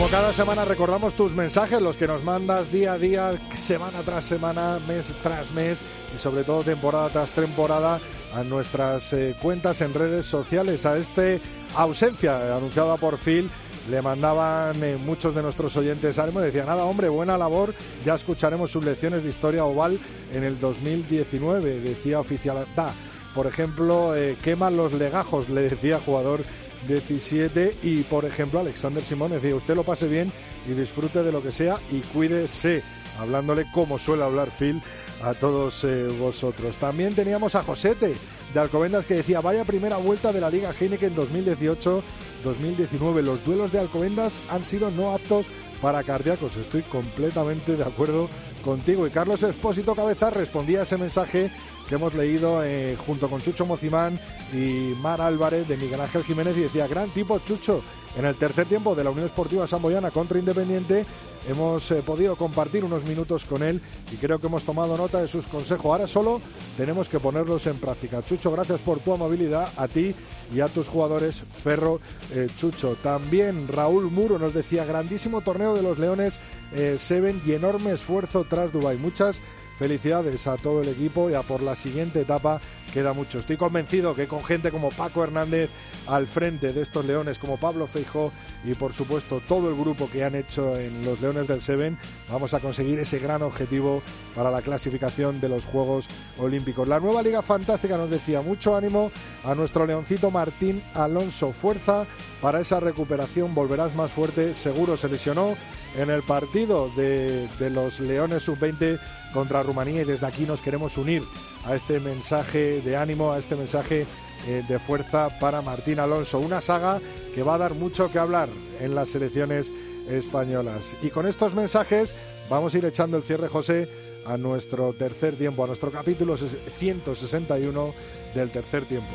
Como cada semana recordamos tus mensajes, los que nos mandas día a día, semana tras semana, mes tras mes y sobre todo temporada tras temporada a nuestras eh, cuentas en redes sociales. A este ausencia anunciada por Phil le mandaban eh, muchos de nuestros oyentes ánimo y decían, nada hombre, buena labor, ya escucharemos sus lecciones de historia oval en el 2019, decía oficial. Da, por ejemplo, eh, queman los legajos, le decía jugador 17 y por ejemplo Alexander Simón decía usted lo pase bien y disfrute de lo que sea y cuídese hablándole como suele hablar Phil a todos eh, vosotros. También teníamos a Josete de Alcobendas que decía vaya primera vuelta de la Liga Heineken 2018-2019 los duelos de Alcobendas han sido no aptos para cardíacos estoy completamente de acuerdo contigo. Y Carlos Espósito Cabeza respondía a ese mensaje que hemos leído eh, junto con Chucho Mocimán y Mar Álvarez de Miguel Ángel Jiménez y decía, gran tipo Chucho, en el tercer tiempo de la Unión Esportiva Samboyana contra Independiente hemos eh, podido compartir unos minutos con él y creo que hemos tomado nota de sus consejos. Ahora solo tenemos que ponerlos en práctica. Chucho, gracias por tu amabilidad a ti y a tus jugadores, Ferro eh, Chucho. También Raúl Muro nos decía, grandísimo torneo de los Leones eh, Seven y enorme esfuerzo tras Dubai. Muchas Felicidades a todo el equipo y a por la siguiente etapa queda mucho. Estoy convencido que con gente como Paco Hernández al frente de estos leones, como Pablo Feijó y por supuesto todo el grupo que han hecho en los Leones del Seven, vamos a conseguir ese gran objetivo para la clasificación de los Juegos Olímpicos. La nueva Liga Fantástica nos decía mucho ánimo a nuestro leoncito Martín Alonso. Fuerza para esa recuperación, volverás más fuerte, seguro se lesionó en el partido de, los Leones Sub-20 contra Rumanía y desde aquí nos queremos unir a este mensaje de ánimo, a este mensaje eh, de fuerza para Martín Alonso. Una saga que va a dar mucho que hablar en las selecciones españolas. Y con estos mensajes vamos a ir echando el cierre, José, a nuestro tercer tiempo, a nuestro capítulo 161 del tercer tiempo.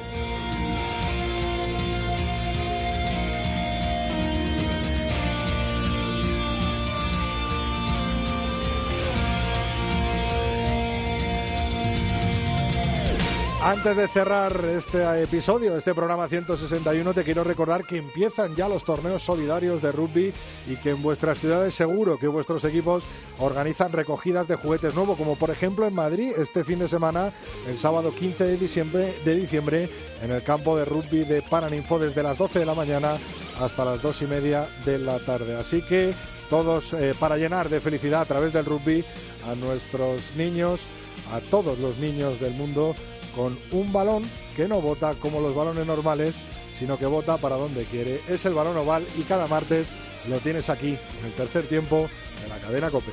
Antes de cerrar este episodio, este programa 161, te quiero recordar que empiezan ya los torneos solidarios de rugby y que en vuestras ciudades seguro que vuestros equipos organizan recogidas de juguetes nuevos, como por ejemplo en Madrid este fin de semana, el sábado 15 de diciembre, de diciembre en el campo de rugby de Paraninfo desde las 12 de la mañana hasta las 2 y media de la tarde. Así que todos eh, para llenar de felicidad a través del rugby a nuestros niños, a todos los niños del mundo con un balón que no vota como los balones normales, sino que vota para donde quiere. Es el balón oval y cada martes lo tienes aquí, en el tercer tiempo de la cadena Cope.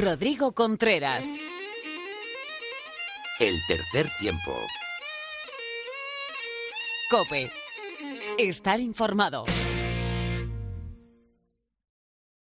Rodrigo Contreras. El tercer tiempo. Cope. Estar informado.